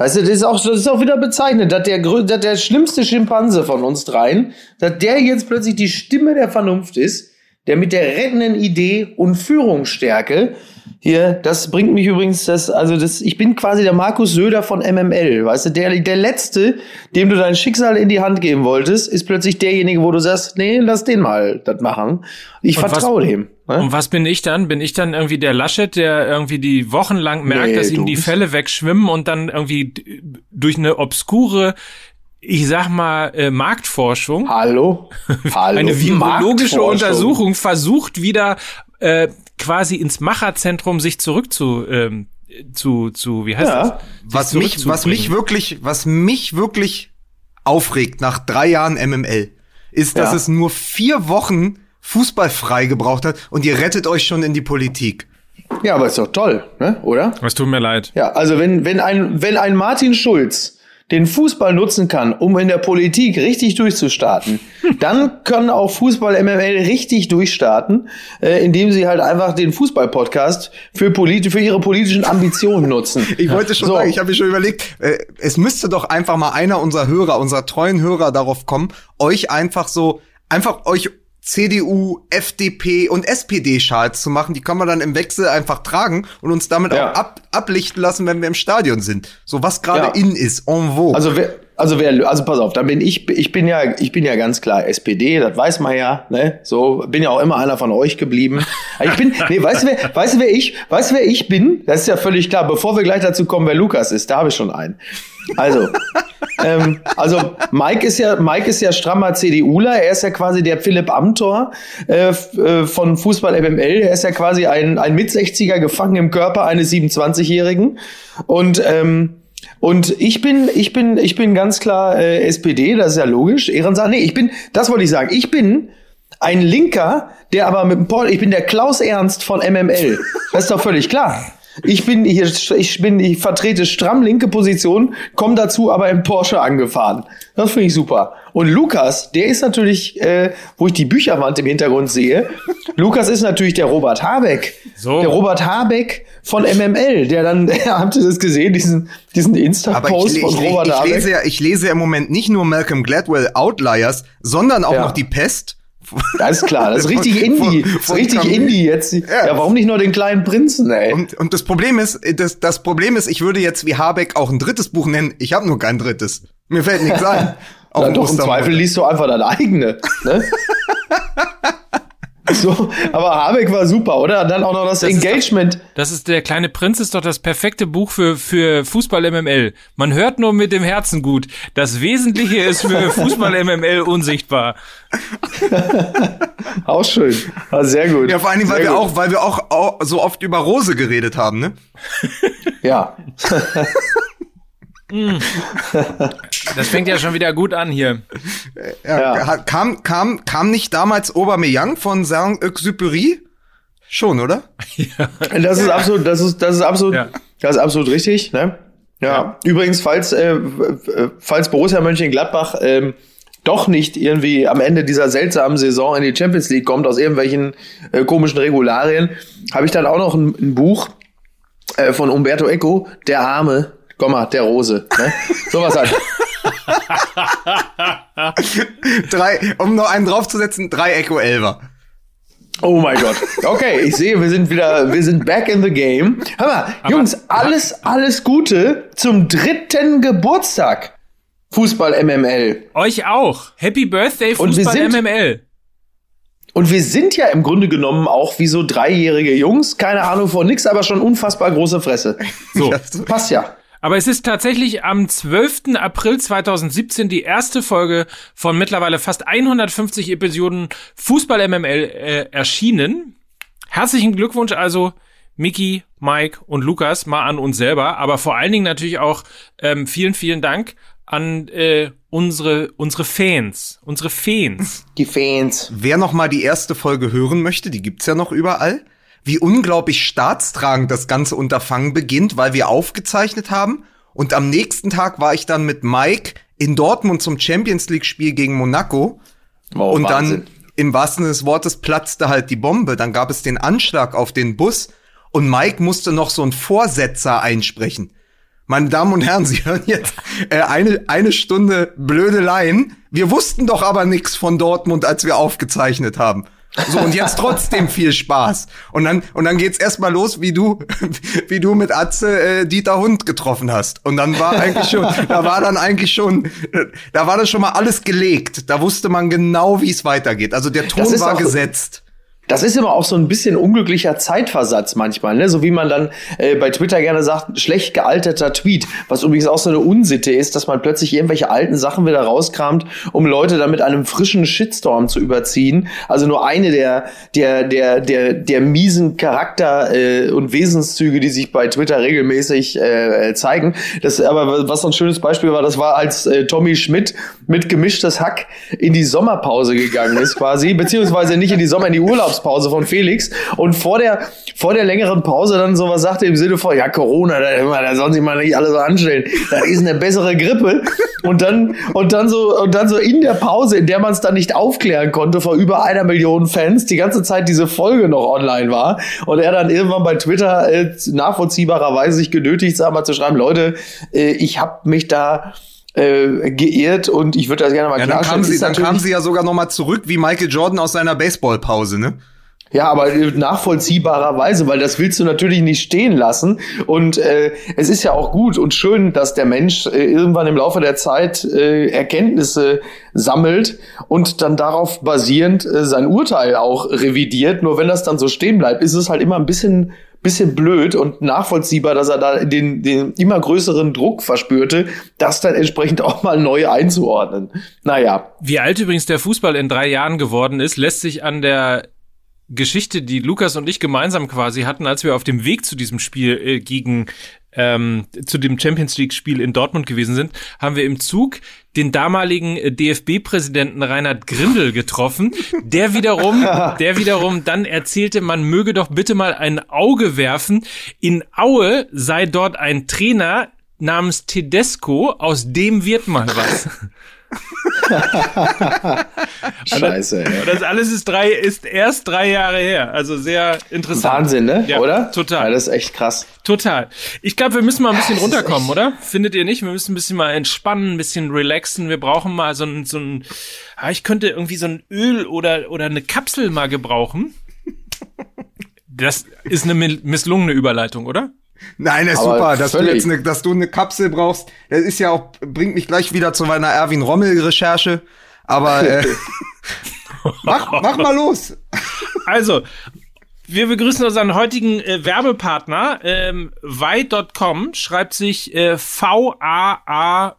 Weißt du, das ist auch, das ist auch wieder bezeichnet, dass der, dass der schlimmste Schimpanse von uns dreien, dass der jetzt plötzlich die Stimme der Vernunft ist, der mit der rettenden Idee und Führungsstärke hier, das bringt mich übrigens, das, also das, ich bin quasi der Markus Söder von MML, weißt du, der, der Letzte, dem du dein Schicksal in die Hand geben wolltest, ist plötzlich derjenige, wo du sagst, nee, lass den mal das machen. Ich vertraue dem. Ne? Und was bin ich dann? Bin ich dann irgendwie der Laschet, der irgendwie die wochenlang merkt, nee, dass ihm die Fälle wegschwimmen und dann irgendwie durch eine obskure ich sag mal, äh, Marktforschung. Hallo? Hallo? Eine virologische Untersuchung versucht wieder äh, quasi ins Macherzentrum sich zurück zu, ähm, zu, zu, wie heißt ja. das? Was mich, was mich wirklich, was mich wirklich aufregt nach drei Jahren MML, ist, dass ja. es nur vier Wochen fußballfrei gebraucht hat und ihr rettet euch schon in die Politik. Ja, aber ist doch toll, ne? oder? Es tut mir leid. Ja, also wenn, wenn ein, wenn ein Martin Schulz den Fußball nutzen kann, um in der Politik richtig durchzustarten, dann können auch Fußball MML richtig durchstarten, äh, indem sie halt einfach den Fußball-Podcast für, polit für ihre politischen Ambitionen nutzen. Ich wollte schon so. sagen, ich habe mir schon überlegt, äh, es müsste doch einfach mal einer unserer Hörer, unserer treuen Hörer darauf kommen, euch einfach so, einfach euch CDU, FDP und SPD-Schals zu machen. Die kann man dann im Wechsel einfach tragen und uns damit ja. auch ab, ablichten lassen, wenn wir im Stadion sind. So was gerade ja. in ist, en vogue. Also wer, also wer, also pass auf, da bin ich, ich bin ja, ich bin ja ganz klar SPD, das weiß man ja, ne? So, bin ja auch immer einer von euch geblieben. Ich bin, nee, weißt du wer, weißt du wer ich, weißt du wer ich bin? Das ist ja völlig klar. Bevor wir gleich dazu kommen, wer Lukas ist, da habe ich schon einen. Also, ähm, also Mike ist ja, Mike ist ja strammer CDUler. Er ist ja quasi der Philipp Amthor äh, äh von Fußball MML. Er ist ja quasi ein, ein Mit-60er gefangen im Körper eines 27-Jährigen. Und ähm, und ich bin, ich bin, ich bin ganz klar äh, SPD, das ist ja logisch. Ehrensache. Nee, ich bin, das wollte ich sagen. Ich bin ein Linker, der aber mit dem Paul, ich bin der Klaus Ernst von MML. Das ist doch völlig klar. Ich bin hier, ich bin, ich vertrete stramm linke Position, komme dazu aber im Porsche angefahren. Das finde ich super. Und Lukas, der ist natürlich, äh, wo ich die Bücherwand im Hintergrund sehe, Lukas ist natürlich der Robert Habeck. So. Der Robert Habeck von MML, der dann, habt ihr das gesehen, diesen, diesen Insta-Post von Robert ich, ich Habeck? Lese ja, ich lese ja im Moment nicht nur Malcolm Gladwell Outliers, sondern auch ja. noch die Pest das ist klar, das ist richtig Indie. Das ist richtig Indie jetzt. Ja. ja. warum nicht nur den kleinen Prinzen, ey? Und, und das Problem ist, das, das Problem ist, ich würde jetzt wie Habeck auch ein drittes Buch nennen. Ich habe nur kein drittes. Mir fällt nichts ein. Auch ja, doch, im Zweifel liest du einfach dein eigene. Ne? So, aber Habeck war super, oder? Dann auch noch das, das Engagement. Ist doch, das ist der kleine Prinz ist doch das perfekte Buch für für Fußball MML. Man hört nur mit dem Herzen gut. Das Wesentliche ist für Fußball MML unsichtbar. auch schön. War sehr gut. Ja, vor allem, weil wir auch, weil wir auch, auch so oft über Rose geredet haben, ne? ja. Mm. Das fängt ja schon wieder gut an hier. Ja, ja. Kam, kam, kam nicht damals Aubameyang von Saint-Exupéry? Schon, oder? Ja. Das ist absolut, das ist, das ist absolut, ja. das ist absolut richtig, ne? Ja. ja. Übrigens, falls, äh, falls Borussia Mönchengladbach ähm, doch nicht irgendwie am Ende dieser seltsamen Saison in die Champions League kommt aus irgendwelchen äh, komischen Regularien, habe ich dann auch noch ein, ein Buch äh, von Umberto Eco, Der Arme, Komma, der Rose. Ne? Sowas halt. drei, um noch einen draufzusetzen, drei Echo Elver. Oh mein Gott. Okay, ich sehe, wir sind wieder, wir sind back in the game. Hör mal, Aber, Jungs, alles, alles Gute zum dritten Geburtstag. Fußball MML. Euch auch. Happy Birthday Fußball sind, MML. Und wir sind ja im Grunde genommen auch wie so dreijährige Jungs, keine Ahnung von nix, aber schon unfassbar große Fresse. So, passt ja. Aber es ist tatsächlich am 12. April 2017 die erste Folge von mittlerweile fast 150 Episoden Fußball MML äh, erschienen. Herzlichen Glückwunsch also Miki, Mike und Lukas mal an uns selber, aber vor allen Dingen natürlich auch ähm, vielen, vielen Dank an äh, unsere unsere Fans, unsere Fans. Die Fans. Wer noch mal die erste Folge hören möchte, die gibt's ja noch überall wie unglaublich staatstragend das ganze Unterfangen beginnt, weil wir aufgezeichnet haben. Und am nächsten Tag war ich dann mit Mike in Dortmund zum Champions League Spiel gegen Monaco. Oh, und Wahnsinn. dann im wahrsten Sinne des Wortes platzte halt die Bombe. Dann gab es den Anschlag auf den Bus und Mike musste noch so einen Vorsetzer einsprechen. Meine Damen und Herren, Sie hören jetzt äh, eine, eine Stunde Blödeleien. Wir wussten doch aber nichts von Dortmund, als wir aufgezeichnet haben. So, und jetzt trotzdem viel Spaß. Und dann, und dann geht's erstmal los, wie du, wie du mit Atze äh, Dieter Hund getroffen hast. Und dann war eigentlich schon, da war dann eigentlich schon, da war das schon mal alles gelegt. Da wusste man genau, wie es weitergeht. Also der Ton war gesetzt das ist immer auch so ein bisschen unglücklicher Zeitversatz manchmal, ne? So wie man dann äh, bei Twitter gerne sagt, schlecht gealterter Tweet, was übrigens auch so eine Unsitte ist, dass man plötzlich irgendwelche alten Sachen wieder rauskramt, um Leute dann mit einem frischen Shitstorm zu überziehen. Also nur eine der der der der der miesen Charakter äh, und Wesenszüge, die sich bei Twitter regelmäßig äh, zeigen. Das aber was so ein schönes Beispiel war, das war als äh, Tommy Schmidt mit gemischtes Hack in die Sommerpause gegangen ist quasi, beziehungsweise nicht in die Sommer in die Urlaubs Mittagspause von Felix und vor der, vor der längeren Pause dann sowas sagte im Sinne von, ja, Corona, da, da sollen sich mal nicht alle so anstellen. Das ist eine bessere Grippe. Und dann, und dann so, und dann so in der Pause, in der man es dann nicht aufklären konnte, vor über einer Million Fans, die ganze Zeit diese Folge noch online war. Und er dann irgendwann bei Twitter äh, nachvollziehbarerweise sich genötigt sah, mal zu schreiben, Leute, äh, ich habe mich da äh, geehrt und ich würde das gerne mal ja, dann kam sie, dann kam sie ja sogar noch mal zurück wie Michael Jordan aus seiner Baseballpause, ne? Ja, aber nachvollziehbarerweise, weil das willst du natürlich nicht stehen lassen. Und äh, es ist ja auch gut und schön, dass der Mensch äh, irgendwann im Laufe der Zeit äh, Erkenntnisse sammelt und dann darauf basierend äh, sein Urteil auch revidiert. Nur wenn das dann so stehen bleibt, ist es halt immer ein bisschen bisschen blöd und nachvollziehbar, dass er da den, den immer größeren Druck verspürte, das dann entsprechend auch mal neu einzuordnen. Naja. Wie alt übrigens der Fußball in drei Jahren geworden ist, lässt sich an der Geschichte, die Lukas und ich gemeinsam quasi hatten, als wir auf dem Weg zu diesem Spiel äh, gegen ähm, zu dem Champions League Spiel in Dortmund gewesen sind, haben wir im Zug den damaligen äh, DFB-Präsidenten Reinhard Grindel getroffen, der wiederum, der wiederum dann erzählte, man möge doch bitte mal ein Auge werfen. In Aue sei dort ein Trainer namens Tedesco, aus dem wird mal was. Scheiße. Und das, alles ist drei, ist erst drei Jahre her. Also sehr interessant. Wahnsinn, ne? Ja, oder? Total. Ja, das ist echt krass. Total. Ich glaube, wir müssen mal ein bisschen runterkommen, oder? Findet ihr nicht? Wir müssen ein bisschen mal entspannen, ein bisschen relaxen. Wir brauchen mal so ein, so ein, ah, ich könnte irgendwie so ein Öl oder, oder eine Kapsel mal gebrauchen. Das ist eine misslungene Überleitung, oder? Nein, das ist Aber super, dass du jetzt ne, dass du eine Kapsel brauchst. Das ist ja auch bringt mich gleich wieder zu meiner Erwin Rommel Recherche. Aber äh, mach, mach mal los. Also, wir begrüßen unseren heutigen äh, Werbepartner. Ähm, schreibt sich äh, V-A-A-Y.com.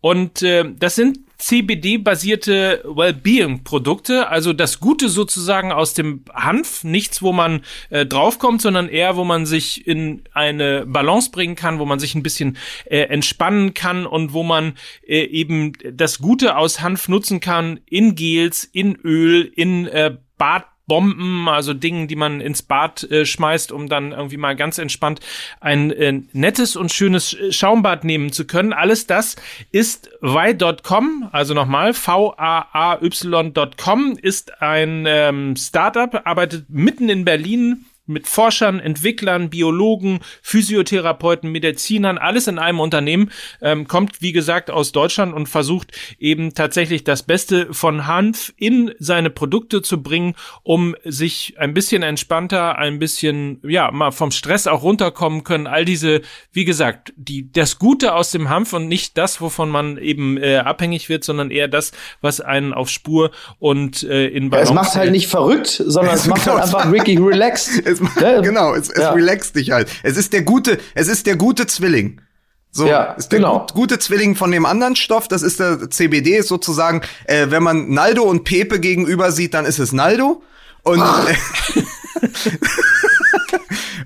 Und äh, das sind CBD-basierte Wellbeing-Produkte, also das Gute sozusagen aus dem Hanf, nichts, wo man äh, draufkommt, sondern eher, wo man sich in eine Balance bringen kann, wo man sich ein bisschen äh, entspannen kann und wo man äh, eben das Gute aus Hanf nutzen kann in Gels, in Öl, in äh, Bad Bomben, also Dingen, die man ins Bad äh, schmeißt, um dann irgendwie mal ganz entspannt ein äh, nettes und schönes äh, Schaumbad nehmen zu können. Alles das ist y.com, also nochmal v-a-a-y.com, ist ein ähm, Startup, arbeitet mitten in Berlin mit Forschern, Entwicklern, Biologen, Physiotherapeuten, Medizinern, alles in einem Unternehmen, ähm, kommt wie gesagt aus Deutschland und versucht eben tatsächlich das Beste von Hanf in seine Produkte zu bringen, um sich ein bisschen entspannter, ein bisschen, ja, mal vom Stress auch runterkommen können. All diese, wie gesagt, die, das Gute aus dem Hanf und nicht das, wovon man eben äh, abhängig wird, sondern eher das, was einen auf Spur und äh, in Balance ja, Es macht halt nicht verrückt, sondern es macht halt einfach Ricky relaxed. Ja, genau, es, es ja. relaxt dich halt. Es ist der gute, es ist der gute Zwilling. So, ja, ist der genau. gute Zwilling von dem anderen Stoff, das ist der CBD, ist sozusagen, äh, wenn man Naldo und Pepe gegenüber sieht, dann ist es Naldo. Und,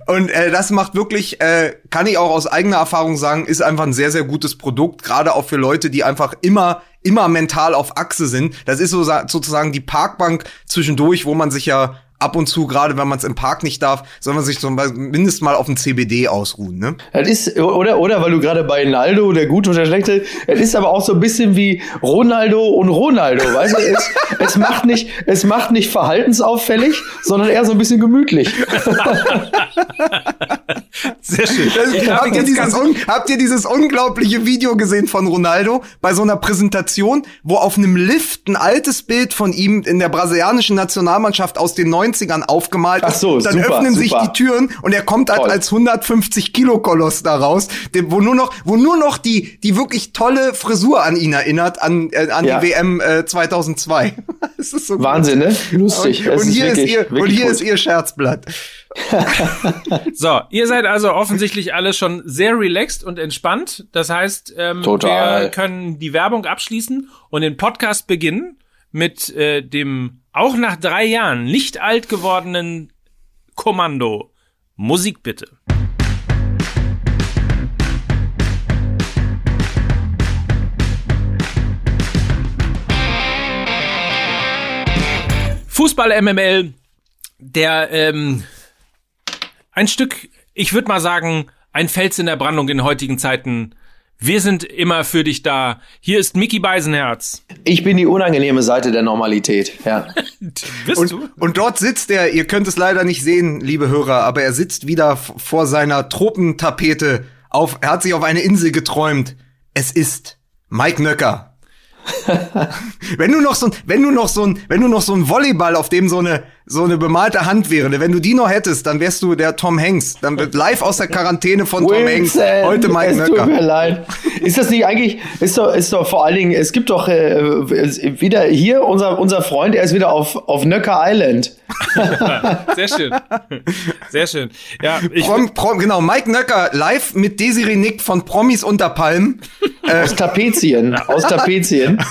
und äh, das macht wirklich, äh, kann ich auch aus eigener Erfahrung sagen, ist einfach ein sehr, sehr gutes Produkt, gerade auch für Leute, die einfach immer, immer mental auf Achse sind. Das ist so, sozusagen die Parkbank zwischendurch, wo man sich ja ab und zu, gerade wenn man es im Park nicht darf, soll man sich so mindestens mal auf dem CBD ausruhen, ne? Das ist, oder, oder, weil du gerade bei Naldo, der gute und der schlechte, es ist aber auch so ein bisschen wie Ronaldo und Ronaldo, weißt du? Es, es macht nicht, es macht nicht verhaltensauffällig, sondern eher so ein bisschen gemütlich. Sehr schön. habt, ihr dieses, habt ihr dieses unglaubliche Video gesehen von Ronaldo bei so einer Präsentation, wo auf einem Lift ein altes Bild von ihm in der brasilianischen Nationalmannschaft aus den 90ern aufgemalt Ach so, Dann super, öffnen super. sich die Türen und er kommt halt Toll. als 150 Kilo Koloss da raus, wo nur noch, wo nur noch die, die wirklich tolle Frisur an ihn erinnert, an, äh, an Ja. die WM äh, 2002. das ist so gut. Wahnsinn, ne? Lustig. Und, und hier ist, wirklich- ihr, und hier gut. ist ihr Scherzblatt. So, ihr seid also offensichtlich alle schon sehr relaxed und entspannt. Das heißt, ähm, Total. wir können die Werbung abschließen und den Podcast beginnen mit äh, dem auch nach drei Jahren nicht alt gewordenen Kommando. Musik bitte. Fußball MML, der ähm, ein Stück, ich würde mal sagen, ein Fels in der Brandung in heutigen Zeiten. Wir sind immer für dich da. Hier ist Mickey Beisenherz. Ich bin die unangenehme Seite der Normalität, ja. Bist Und, du? und dort sitzt er, ihr könnt es leider nicht sehen, liebe Hörer, aber er sitzt wieder vor seiner Tropentapete. Auf, er hat sich auf eine Insel geträumt. Es ist Mike Nöcker. wenn du noch so ein, wenn du noch so ein, wenn du noch so ein Volleyball, auf dem so eine, so eine bemalte Hand wäre, ne, wenn du die noch hättest, dann wärst du der Tom Hanks. Dann wird live aus der Quarantäne von Tom Hanks. Heute Mike es tut mir Nöcker. leid. Ist das nicht eigentlich, ist doch, ist doch vor allen Dingen, es gibt doch äh, wieder hier unser, unser Freund, er ist wieder auf, auf Nöcker Island. Sehr schön. Sehr schön. Ja, ich, Prom, Prom, genau, Mike Nöcker live mit Desiree Nick von Promis unter Palmen. Aus Tapezien, aus Tapezien.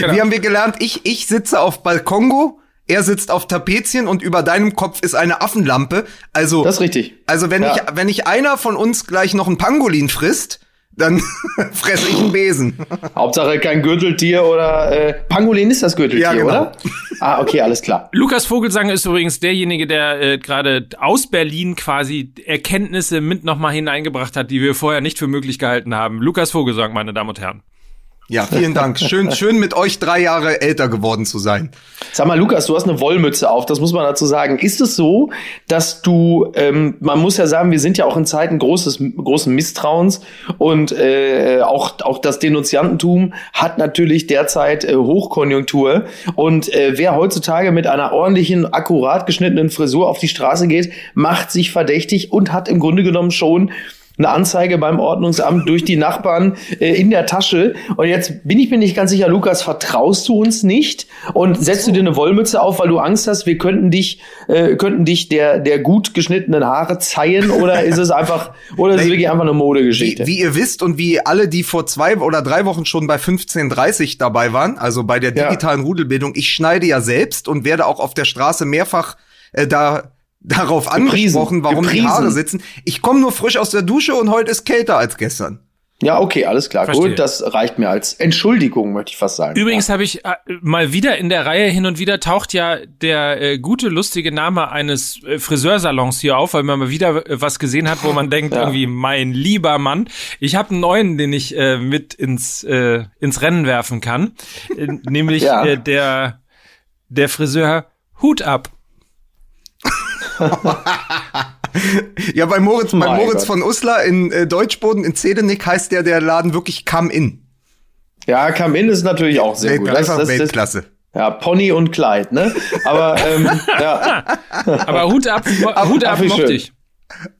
Genau. Wie haben wir gelernt? Ich, ich sitze auf Balkongo, er sitzt auf Tapezien und über deinem Kopf ist eine Affenlampe. Also, Das ist richtig. also wenn Ja. ich, wenn ich einer von uns gleich noch einen Pangolin frisst, dann fresse ich einen Besen. Hauptsache kein Gürteltier oder äh, Pangolin ist das Gürteltier, Ja, genau. oder? Ah, okay, alles klar. Lukas Vogelsang ist übrigens derjenige, der äh, gerade aus Berlin quasi Erkenntnisse mit nochmal hineingebracht hat, die wir vorher nicht für möglich gehalten haben. Lukas Vogelsang, meine Damen und Herren. Ja, vielen Dank. Schön, schön mit euch drei Jahre älter geworden zu sein. Sag mal, Lukas, du hast eine Wollmütze auf, das muss man dazu sagen. Ist es so, dass du, ähm, man muss ja sagen, wir sind ja auch in Zeiten großes, großen Misstrauens und äh, auch, auch das Denunziantentum hat natürlich derzeit äh, Hochkonjunktur. Und äh, wer heutzutage mit einer ordentlichen, akkurat geschnittenen Frisur auf die Straße geht, macht sich verdächtig und hat im Grunde genommen schon eine Anzeige beim Ordnungsamt durch die Nachbarn äh, in der Tasche. Und jetzt bin ich mir nicht ganz sicher, Lukas, vertraust du uns nicht? Und setzt du dir eine Wollmütze auf, weil du Angst hast, wir könnten dich, äh, könnten dich der, der gut geschnittenen Haare zeihen? Oder ist es einfach, oder ist es wirklich einfach eine Wie, Modegeschichte? wie ihr wisst und wie alle, die vor zwei oder drei Wochen schon bei 1530 dabei waren, also bei der Ja. digitalen Rudelbildung, ich schneide ja selbst und werde auch auf der Straße mehrfach äh, da darauf Gepriesen. angesprochen, warum Gepriesen. die Haare sitzen. Ich komme nur frisch aus der Dusche und heute ist kälter als gestern. Ja, okay, alles klar. Verstehe. Gut, das reicht mir als Entschuldigung, möchte ich fast sagen. Übrigens habe ich äh, mal wieder in der Reihe hin und wieder taucht ja der äh, gute, lustige Name eines äh, Friseursalons hier auf, weil man mal wieder äh, was gesehen hat, wo man denkt, Ja. irgendwie, mein lieber Mann, ich habe einen neuen, den ich äh, mit ins, äh, ins Rennen werfen kann. Äh, nämlich Ja. äh, der, der Friseur Hut ab. Ja, bei Moritz, bei Moritz Gott. von Uslar in äh, Deutschboden in Zedenick heißt der der Laden wirklich Come In. Ja, Kamin ist natürlich auch sehr Welt, gut. einfach das, Weltklasse. ja, Pony und Kleid, ne? Aber ähm, ja, Aber Hut ab, Hut ab mochte schön. ich.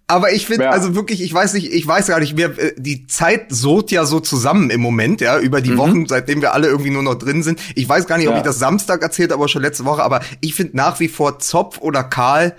Aber ich finde, Ja. also wirklich, ich weiß nicht, ich weiß gar nicht, wir, äh, die Zeit sot ja so zusammen im Moment, ja, über die Wochen, seitdem wir alle irgendwie nur noch drin sind. Ich weiß gar nicht, ob Mhm. Ja. ich das Samstag erzählt habe, aber schon letzte Woche, aber ich finde nach wie vor Zopf oder Karl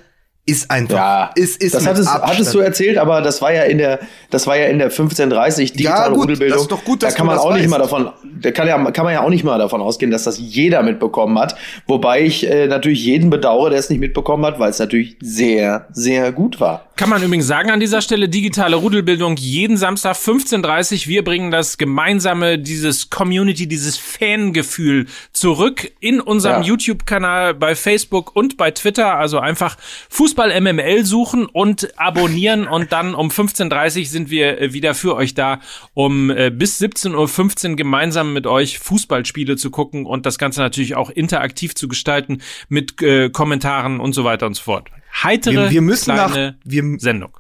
ist einfach, Ja, ist, ist das hattest, hattest du erzählt, aber das war ja in der, das war ja in der 1530 digitale gut, Rudelbildung. das ist doch gut, dass da kann man das auch nicht weißt. mal davon, da kann ja, kann man ja auch nicht mal davon ausgehen, dass das jeder mitbekommen hat. Wobei ich äh, natürlich jeden bedauere, der es nicht mitbekommen hat, weil es natürlich sehr, sehr gut war. Kann man übrigens sagen an dieser Stelle, digitale Rudelbildung jeden Samstag 15.30 Wir bringen das gemeinsame, dieses Community, dieses Fangefühl zurück in unserem Ja. YouTube-Kanal bei Facebook und bei Twitter. Also einfach Fußball MML suchen und abonnieren und dann um 15.30 sind wir äh, wieder für euch da, um äh, bis 17.15 Uhr gemeinsam mit euch Fußballspiele zu gucken und das Ganze natürlich auch interaktiv zu gestalten mit äh, Kommentaren und so weiter und so fort. Heitere Wir- wir müssen nach- kleine wir- Sendung.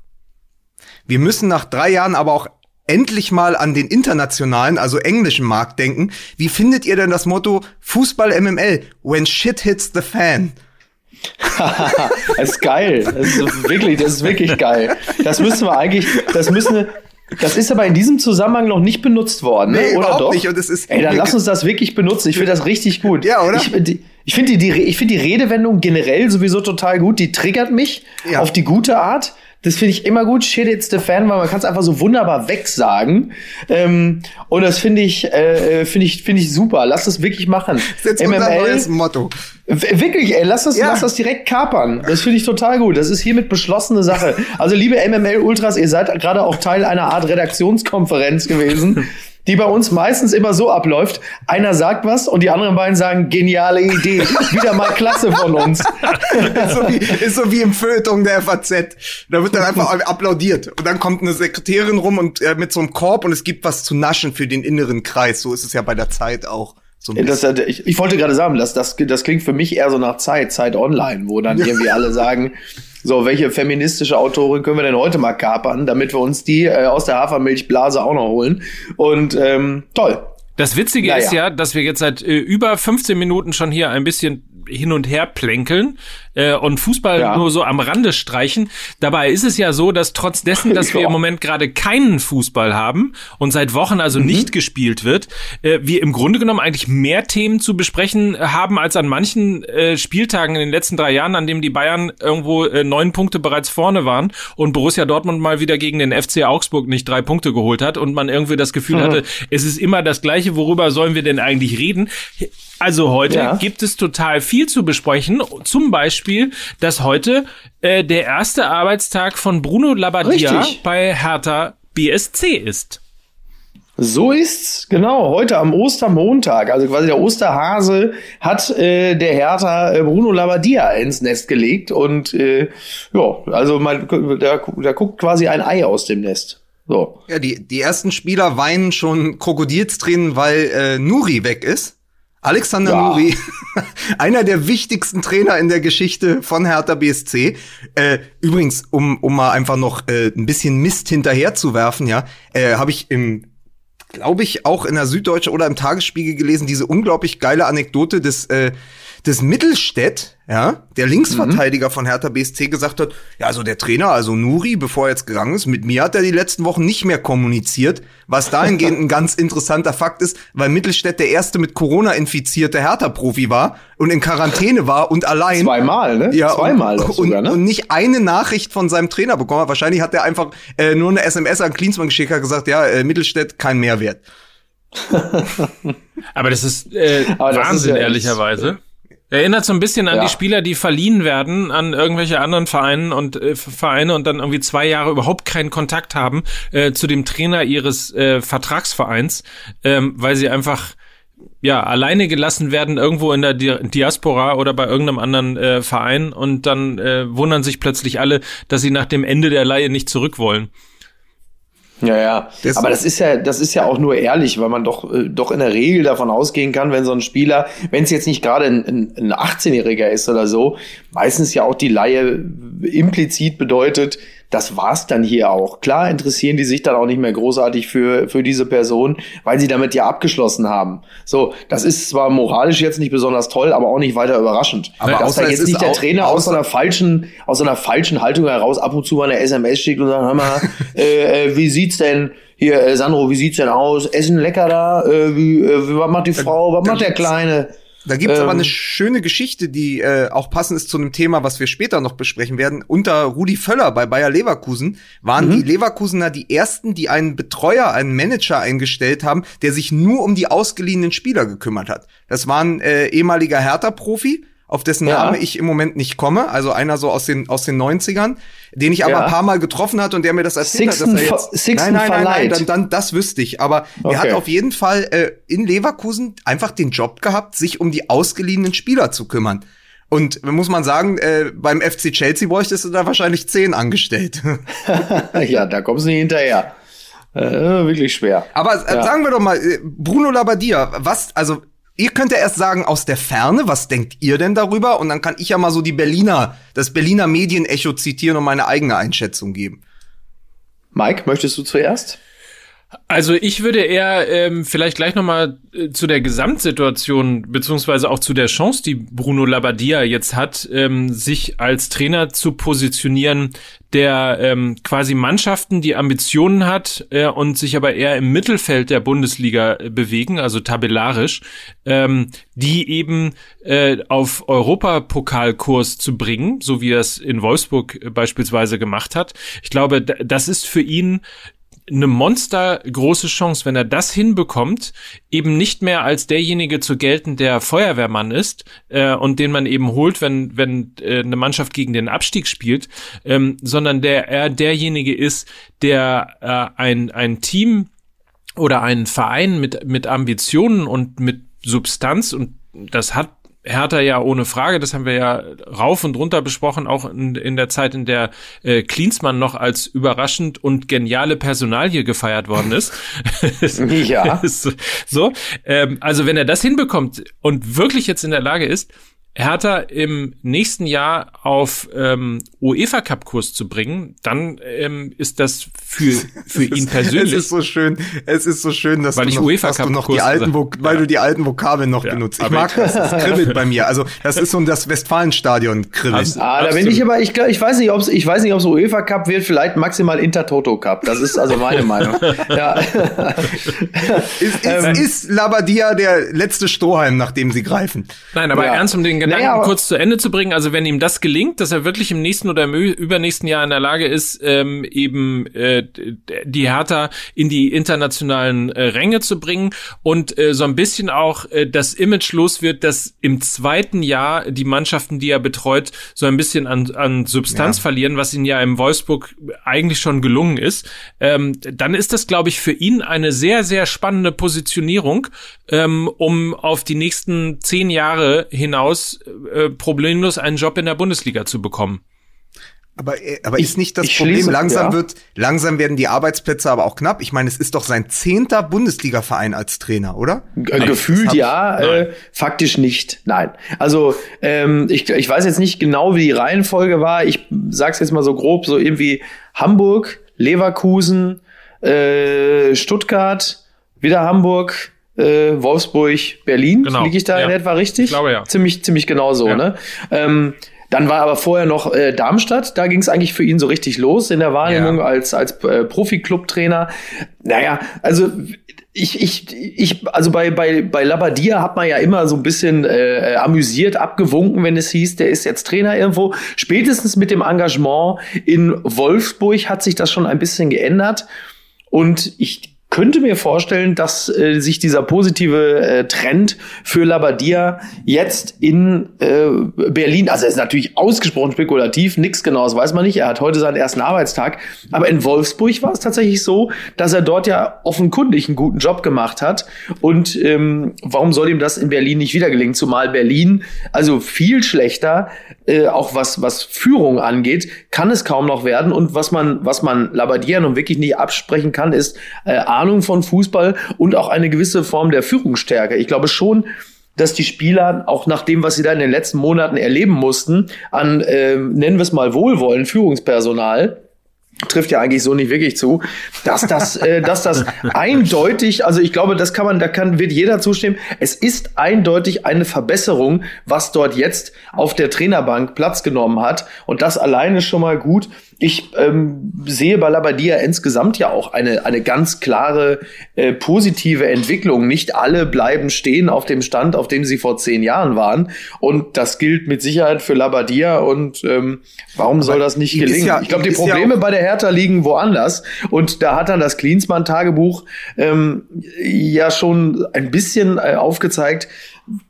Wir müssen nach drei Jahren aber auch endlich mal an den internationalen, also englischen Markt denken. Wie findet ihr denn das Motto Fußball MML? When shit hits the fan. Das ist geil. Das ist wirklich, das ist wirklich geil. Das müssen wir eigentlich, das müssen wir, das ist aber in diesem Zusammenhang noch nicht benutzt worden, ne? Nee, oder doch? nicht. Und es ist- Ey, dann lass uns das wirklich benutzen. Ich finde das richtig gut. Ja, oder? Ich, die- ich finde die, die, ich finde die Redewendung generell sowieso total gut. Die triggert mich Ja. auf die gute Art. Das finde ich immer gut. Shit, it's the fan, weil man kann es einfach so wunderbar wegsagen. Ähm, und das finde ich, äh, finde ich, finde ich super. Lass das wirklich machen. Das ist jetzt unser neues Motto. Wirklich, ey, lass das, Ja. lass das direkt kapern. Das finde ich total gut. Das ist hiermit beschlossene Sache. Also, liebe MML-Ultras, ihr seid gerade auch Teil einer Art Redaktionskonferenz gewesen, die bei uns meistens immer so abläuft. Einer sagt was und die anderen beiden sagen, geniale Idee. Wieder mal klasse von uns. ist, so wie, ist so wie im Feuilleton der FAZ. Da wird dann einfach applaudiert. Und dann kommt eine Sekretärin rum und äh, mit so einem Korb und es gibt was zu naschen für den inneren Kreis. So ist es ja bei der Zeit auch. So Das, ich, ich wollte gerade sagen, das, das, das klingt für mich eher so nach Zeit, Zeit Online, wo dann irgendwie alle sagen, so, welche feministische Autorin können wir denn heute mal kapern, damit wir uns die äh, aus der Hafermilchblase auch noch holen. Und ähm, toll. Das Witzige Naja. ist ja, dass wir jetzt seit äh, über 15 Minuten schon hier ein bisschen hin und her plänkeln äh, und Fußball Ja. nur so am Rande streichen. Dabei ist es ja so, dass trotz dessen, dass wir im Moment gerade keinen Fußball haben und seit Wochen also nicht gespielt wird, äh, wir im Grunde genommen eigentlich mehr Themen zu besprechen haben als an manchen äh, Spieltagen in den letzten drei Jahren, an dem die Bayern irgendwo äh, neun Punkte bereits vorne waren und Borussia Dortmund mal wieder gegen den FC Augsburg nicht drei Punkte geholt hat und man irgendwie das Gefühl hatte, es ist immer das Gleiche, worüber sollen wir denn eigentlich reden? Also heute Ja. gibt es total viel zu besprechen. Zum Beispiel, dass heute äh, der erste Arbeitstag von Bruno Labbadia Richtig. bei Hertha BSC ist. So ist's, genau. Heute am Ostermontag, also quasi der Osterhase, hat äh, der Hertha äh, Bruno Labbadia ins Nest gelegt und äh, ja, also man, da, da guckt quasi ein Ei aus dem Nest. So. Ja, die, die ersten Spieler weinen schon Krokodilstränen, weil äh, Nuri weg ist. Alexander Ja. Nuri, einer der wichtigsten Trainer in der Geschichte von Hertha BSC. Äh, übrigens, um, um mal einfach noch äh, ein bisschen Mist hinterher zu werfen, ja, äh, habe ich im glaube ich, auch in der Süddeutschen oder im Tagesspiegel gelesen, diese unglaublich geile Anekdote des, äh, des Mittelstädt, ja, der Linksverteidiger von Hertha BSC gesagt hat, ja, also der Trainer, also Nuri, bevor er jetzt gegangen ist, mit mir hat er die letzten Wochen nicht mehr kommuniziert, was dahingehend ein ganz interessanter Fakt ist, weil Mittelstädt der erste mit Corona infizierte Hertha-Profi war und in Quarantäne war und allein. Zweimal, ne? Ja, Zweimal und, doch sogar, und, ne? und nicht eine Nachricht von seinem Trainer bekommen. hat. Wahrscheinlich hat er einfach äh, nur eine SMS an Klinsmann geschickt, hat gesagt, ja, äh, Mittelstädt kein Mehrwert. Aber das ist äh, Aber das Wahnsinn, ist ja- ehrlicherweise. Erinnert so ein bisschen an Ja. die Spieler, die verliehen werden an irgendwelche anderen Vereinen und äh, Vereine und dann irgendwie zwei Jahre überhaupt keinen Kontakt haben äh, zu dem Trainer ihres äh, Vertragsvereins, ähm, weil sie einfach ja alleine gelassen werden irgendwo in der Di Diaspora oder bei irgendeinem anderen äh, Verein und dann äh, wundern sich plötzlich alle, dass sie nach dem Ende der Leihe nicht zurück wollen. Ja, ja. Das- Aber das ist ja, das ist ja auch nur ehrlich, weil man doch, äh, doch in der Regel davon ausgehen kann, wenn so ein Spieler, wenn es jetzt nicht gerade ein, ein, ein 18-Jähriger ist oder so, meistens ja auch die Laie implizit bedeutet, das war's dann hier auch. Klar interessieren die sich dann auch nicht mehr großartig für, für diese Person, weil sie damit ja abgeschlossen haben. So, das ist zwar moralisch jetzt nicht besonders toll, aber auch nicht weiter überraschend. Aber dass außer da jetzt nicht der Trainer aus einer falschen, aus einer falschen Haltung heraus ab und zu mal eine SMS schickt und sagt, hör mal, äh, äh, wie sieht's denn hier, äh, Sandro, wie sieht's denn aus? Essen lecker da? Äh, wie, äh, was macht die Frau? Was macht der Kleine? Da gibt's ähm, aber eine schöne Geschichte, die äh, auch passend ist zu einem Thema, was wir später noch besprechen werden. Unter Rudi Völler bei Bayer Leverkusen waren mhm. die Leverkusener die ersten, die einen Betreuer, einen Manager eingestellt haben, der sich nur um die ausgeliehenen Spieler gekümmert hat. Das war ein äh, ehemaliger Hertha-Profi, auf dessen ja. Name ich im Moment nicht komme, also einer so aus den aus den 90ern, den ich aber ja. ein paar Mal getroffen hat und der mir das erzählt Sixten hat, dass er jetzt Sixten Nein, nein, nein, nein, dann, dann das wüsste ich, aber okay. er hat auf jeden Fall äh, in Leverkusen einfach den Job gehabt, sich um die ausgeliehenen Spieler zu kümmern. Und muss man sagen, äh, beim FC Chelsea bräuchtest du da wahrscheinlich zehn angestellt. ja, da kommst du nicht hinterher. Äh, wirklich schwer. Aber äh, ja. sagen wir doch mal, äh, Bruno Labbadia, was, also ihr könnt ja erst sagen aus der Ferne, was denkt ihr denn darüber? Und dann kann ich ja mal so die Berliner, das Berliner Medienecho zitieren und meine eigene Einschätzung geben. Mike, möchtest du zuerst? Also ich würde eher ähm, vielleicht gleich nochmal äh, zu der Gesamtsituation beziehungsweise auch zu der Chance, die Bruno Labbadia jetzt hat, ähm, sich als Trainer zu positionieren, der ähm, quasi Mannschaften, die Ambitionen hat äh, und sich aber eher im Mittelfeld der Bundesliga äh, bewegen, also tabellarisch, ähm, die eben äh, auf Europapokalkurs zu bringen, so wie er es in Wolfsburg äh, beispielsweise gemacht hat. Ich glaube, das ist für ihn eine monstergroße Chance, wenn er das hinbekommt, eben nicht mehr als derjenige zu gelten, der Feuerwehrmann ist äh, und den man eben holt, wenn wenn äh, eine Mannschaft gegen den Abstieg spielt, ähm, sondern der er derjenige ist, der äh, ein ein Team oder einen Verein mit mit Ambitionen und mit Substanz und das hat Hertha ja ohne Frage, das haben wir ja rauf und runter besprochen, auch in, in der Zeit, in der äh, Klinsmann noch als überraschend und geniale Personalie gefeiert worden ist. ja. so, ähm, also wenn er das hinbekommt und wirklich jetzt in der Lage ist, Hertha im nächsten Jahr auf ähm, UEFA Cup Kurs zu bringen, dann ähm, ist das für für ihn persönlich. Es ist so schön, es ist so schön, dass weil du ich noch, UEFA Cup du noch die alten, ja. weil du die alten Vokabeln noch ja. benutzt. Ich mag das, das kribbelt bei mir. Also das ist so das Westfalenstadion kribbelt. Ah, da bin ich aber ich ich weiß nicht, ob ich weiß nicht, ob es UEFA Cup wird, vielleicht maximal Intertoto Cup. Das ist also meine Meinung. Ja. ist, ist, ähm, ist Labadia der letzte Strohhalm, nach dem sie greifen? Nein, aber ja. ernst um den Gedanken naja, kurz zu Ende zu bringen. Also wenn ihm das gelingt, dass er wirklich im nächsten oder im übernächsten Jahr in der Lage ist, ähm, eben äh, die Hertha in die internationalen äh, Ränge zu bringen und äh, so ein bisschen auch äh, das Image los wird, dass im zweiten Jahr die Mannschaften, die er betreut, so ein bisschen an, an Substanz ja. verlieren, was ihnen ja im Wolfsburg eigentlich schon gelungen ist, ähm, dann ist das, glaube ich, für ihn eine sehr, sehr spannende Positionierung, ähm, um auf die nächsten zehn Jahre hinaus äh, problemlos einen Job in der Bundesliga zu bekommen. Aber, äh, aber ich, ist nicht das Problem, schließe, langsam ja. wird, langsam werden die Arbeitsplätze aber auch knapp. Ich meine, es ist doch sein zehnter Bundesliga-Verein als Trainer, oder? G gefühlt ja, äh, faktisch nicht. Nein. Also ähm, ich, ich weiß jetzt nicht genau, wie die Reihenfolge war. Ich sag's jetzt mal so grob, so irgendwie Hamburg, Leverkusen, äh, Stuttgart, wieder Hamburg, äh, Wolfsburg, Berlin. Genau. Liege ich da ja. in etwa richtig? Ich glaube ja. Ziemlich, ziemlich genau so, ja. ne? Ähm, dann war aber vorher noch äh, Darmstadt, da ging es eigentlich für ihn so richtig los in der Wahrnehmung ja. als, als äh, Profi-Club-Trainer. Naja, also ich, ich, ich, also bei, bei, bei Labadia hat man ja immer so ein bisschen äh, amüsiert abgewunken, wenn es hieß, der ist jetzt Trainer irgendwo. Spätestens mit dem Engagement in Wolfsburg hat sich das schon ein bisschen geändert. Und ich könnte mir vorstellen, dass äh, sich dieser positive äh, Trend für Labadia jetzt in äh, Berlin, also er ist natürlich ausgesprochen spekulativ, nichts genaues weiß man nicht, er hat heute seinen ersten Arbeitstag, aber in Wolfsburg war es tatsächlich so, dass er dort ja offenkundig einen guten Job gemacht hat und ähm, warum soll ihm das in Berlin nicht wieder gelingen, zumal Berlin also viel schlechter, äh, auch was, was Führung angeht, kann es kaum noch werden und was man, was man Labadia nun wirklich nicht absprechen kann, ist äh, Ahnung von Fußball und auch eine gewisse Form der Führungsstärke. Ich glaube schon, dass die Spieler, auch nach dem, was sie da in den letzten Monaten erleben mussten, an, äh, nennen wir es mal Wohlwollen, Führungspersonal, trifft ja eigentlich so nicht wirklich zu, dass das, äh, dass das eindeutig, also ich glaube, das kann man, da kann, wird jeder zustimmen. Es ist eindeutig eine Verbesserung, was dort jetzt auf der Trainerbank Platz genommen hat. Und das alleine schon mal gut. Ich ähm, sehe bei Labadia insgesamt ja auch eine, eine ganz klare äh, positive Entwicklung. Nicht alle bleiben stehen auf dem Stand, auf dem sie vor zehn Jahren waren. Und das gilt mit Sicherheit für Labadia. Und ähm, warum Aber soll das nicht gelingen? Ja, ich glaube, die Probleme ja bei der Hertha liegen woanders. Und da hat dann das Klinsmann-Tagebuch ähm, ja schon ein bisschen äh, aufgezeigt,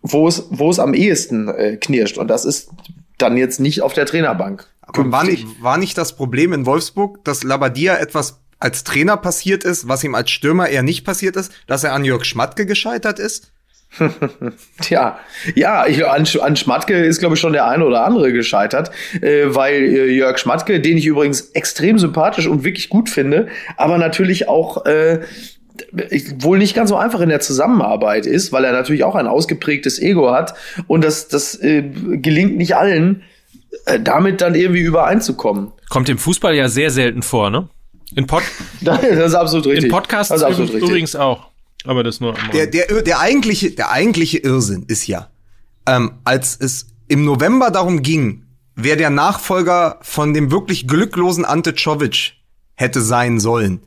wo es, wo es am ehesten äh, knirscht. Und das ist dann jetzt nicht auf der Trainerbank. Aber war nicht, war nicht das Problem in Wolfsburg, dass Labadia etwas als Trainer passiert ist, was ihm als Stürmer eher nicht passiert ist, dass er an Jörg Schmatke gescheitert ist? Tja, ja, ich, an, an Schmatke ist, glaube ich, schon der eine oder andere gescheitert, äh, weil äh, Jörg Schmatke, den ich übrigens extrem sympathisch und wirklich gut finde, aber natürlich auch äh, wohl nicht ganz so einfach in der Zusammenarbeit ist, weil er natürlich auch ein ausgeprägtes Ego hat und das, das äh, gelingt nicht allen, äh, damit dann irgendwie übereinzukommen. Kommt im Fußball ja sehr selten vor, ne? In Pod das ist absolut richtig. In Podcasts das ist absolut richtig. übrigens auch. Aber das nur der, der, der, eigentliche, der eigentliche Irrsinn ist ja, ähm, als es im November darum ging, wer der Nachfolger von dem wirklich glücklosen Ante Czovic hätte sein sollen,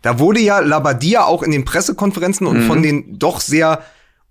da wurde ja Labadia auch in den Pressekonferenzen und mhm. von den doch sehr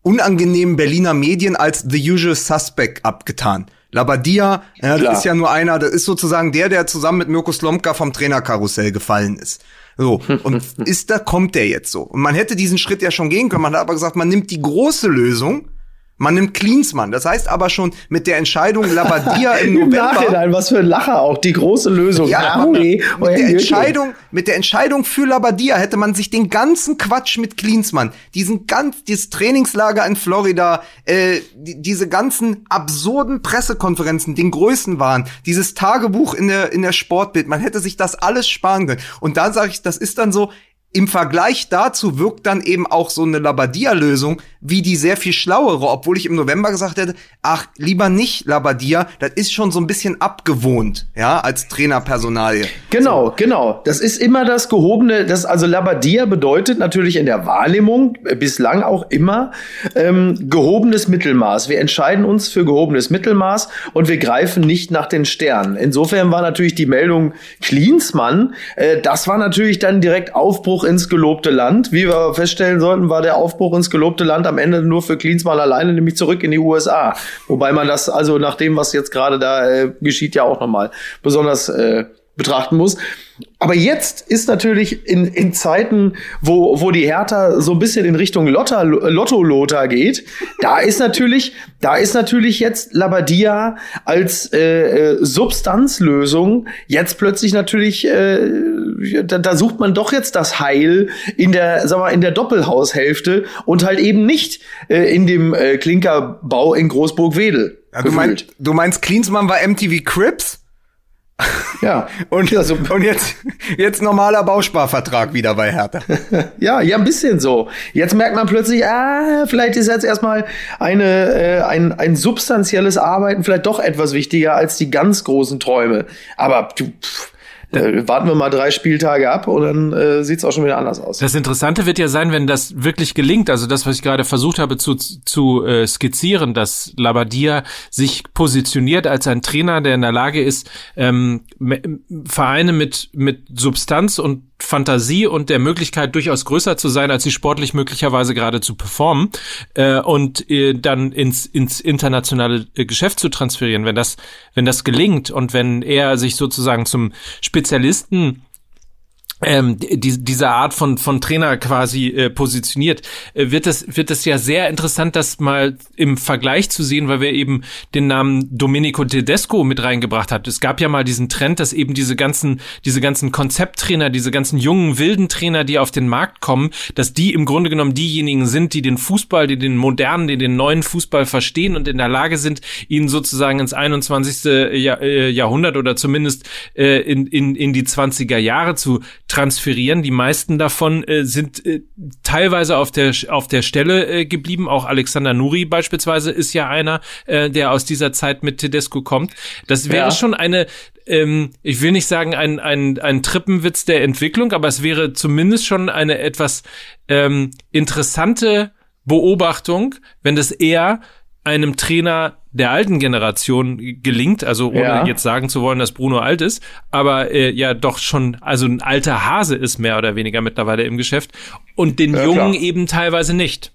unangenehmen Berliner Medien als the usual suspect abgetan. Labadia, ja, das ist ja nur einer, das ist sozusagen der, der zusammen mit Mirko Slomka vom Trainerkarussell gefallen ist. So, und ist da kommt der jetzt so. Und man hätte diesen Schritt ja schon gehen können, man hat aber gesagt, man nimmt die große Lösung man nimmt Klinsmann. Das heißt aber schon mit der Entscheidung Labadia im November. Im Nachhinein, was für ein Lacher auch, die große Lösung. Ja, mit der Entscheidung, mit der Entscheidung für Labadia hätte man sich den ganzen Quatsch mit Klinsmann, diesen ganz, dieses Trainingslager in Florida, äh, die, diese ganzen absurden Pressekonferenzen, den Größen waren, dieses Tagebuch in der, in der Sportbild, man hätte sich das alles sparen können. Und da sage ich, das ist dann so, im Vergleich dazu wirkt dann eben auch so eine Labadia-Lösung wie die sehr viel schlauere, obwohl ich im November gesagt hätte, ach, lieber nicht Labadia, das ist schon so ein bisschen abgewohnt, ja, als Trainerpersonalie. Genau, so. genau. Das ist immer das gehobene, das, also Labadia bedeutet natürlich in der Wahrnehmung äh, bislang auch immer ähm, gehobenes Mittelmaß. Wir entscheiden uns für gehobenes Mittelmaß und wir greifen nicht nach den Sternen. Insofern war natürlich die Meldung Klinsmann, äh, das war natürlich dann direkt Aufbruch ins gelobte Land. Wie wir feststellen sollten, war der Aufbruch ins gelobte Land am Ende nur für Klinsmann alleine, nämlich zurück in die USA. Wobei man das also nach dem, was jetzt gerade da äh, geschieht, ja auch nochmal besonders äh, betrachten muss. Aber jetzt ist natürlich in, in Zeiten, wo, wo die Hertha so ein bisschen in Richtung Lotta, Lotto-Lothar geht, da ist natürlich, da ist natürlich jetzt Labadia als äh, äh, Substanzlösung jetzt plötzlich natürlich, äh, da, da sucht man doch jetzt das Heil in der, sag mal, in der Doppelhaushälfte und halt eben nicht äh, in dem äh, Klinkerbau in Großburg-Wedel. Ja, du, meinst, du meinst, Klinsmann war MTV Crips? Ja. und, also, und jetzt, jetzt normaler Bausparvertrag wieder bei Hertha. ja, ja, ein bisschen so. Jetzt merkt man plötzlich, ah, vielleicht ist jetzt erstmal eine, äh, ein, ein substanzielles Arbeiten vielleicht doch etwas wichtiger als die ganz großen Träume. Aber du, pff, äh, warten wir mal drei Spieltage ab und dann äh, sieht es auch schon wieder anders aus. Das Interessante wird ja sein, wenn das wirklich gelingt, also das, was ich gerade versucht habe zu, zu äh, skizzieren, dass Labadia sich positioniert als ein Trainer, der in der Lage ist, ähm, Vereine mit, mit Substanz und Fantasie und der Möglichkeit durchaus größer zu sein, als sie sportlich möglicherweise gerade zu performen äh, und äh, dann ins, ins internationale äh, Geschäft zu transferieren. Wenn das, wenn das gelingt und wenn er sich sozusagen zum Spezialisten ähm, die, diese Art von von Trainer quasi äh, positioniert, äh, wird es wird es ja sehr interessant, das mal im Vergleich zu sehen, weil wir eben den Namen Domenico Tedesco mit reingebracht hat. Es gab ja mal diesen Trend, dass eben diese ganzen diese ganzen Konzepttrainer, diese ganzen jungen wilden Trainer, die auf den Markt kommen, dass die im Grunde genommen diejenigen sind, die den Fußball, die den modernen, die den neuen Fußball verstehen und in der Lage sind, ihn sozusagen ins 21. Jahr, äh, Jahrhundert oder zumindest äh, in, in in die 20er Jahre zu transferieren. Die meisten davon äh, sind äh, teilweise auf der auf der Stelle äh, geblieben. Auch Alexander Nuri beispielsweise ist ja einer, äh, der aus dieser Zeit mit Tedesco kommt. Das wäre ja. schon eine ähm, ich will nicht sagen ein, ein, ein Trippenwitz der Entwicklung, aber es wäre zumindest schon eine etwas ähm, interessante Beobachtung, wenn das eher einem Trainer der alten Generation gelingt, also ohne Ja. jetzt sagen zu wollen, dass Bruno alt ist, aber äh, ja doch schon, also ein alter Hase ist mehr oder weniger mittlerweile im Geschäft und den Ja, Jungen klar. eben teilweise nicht.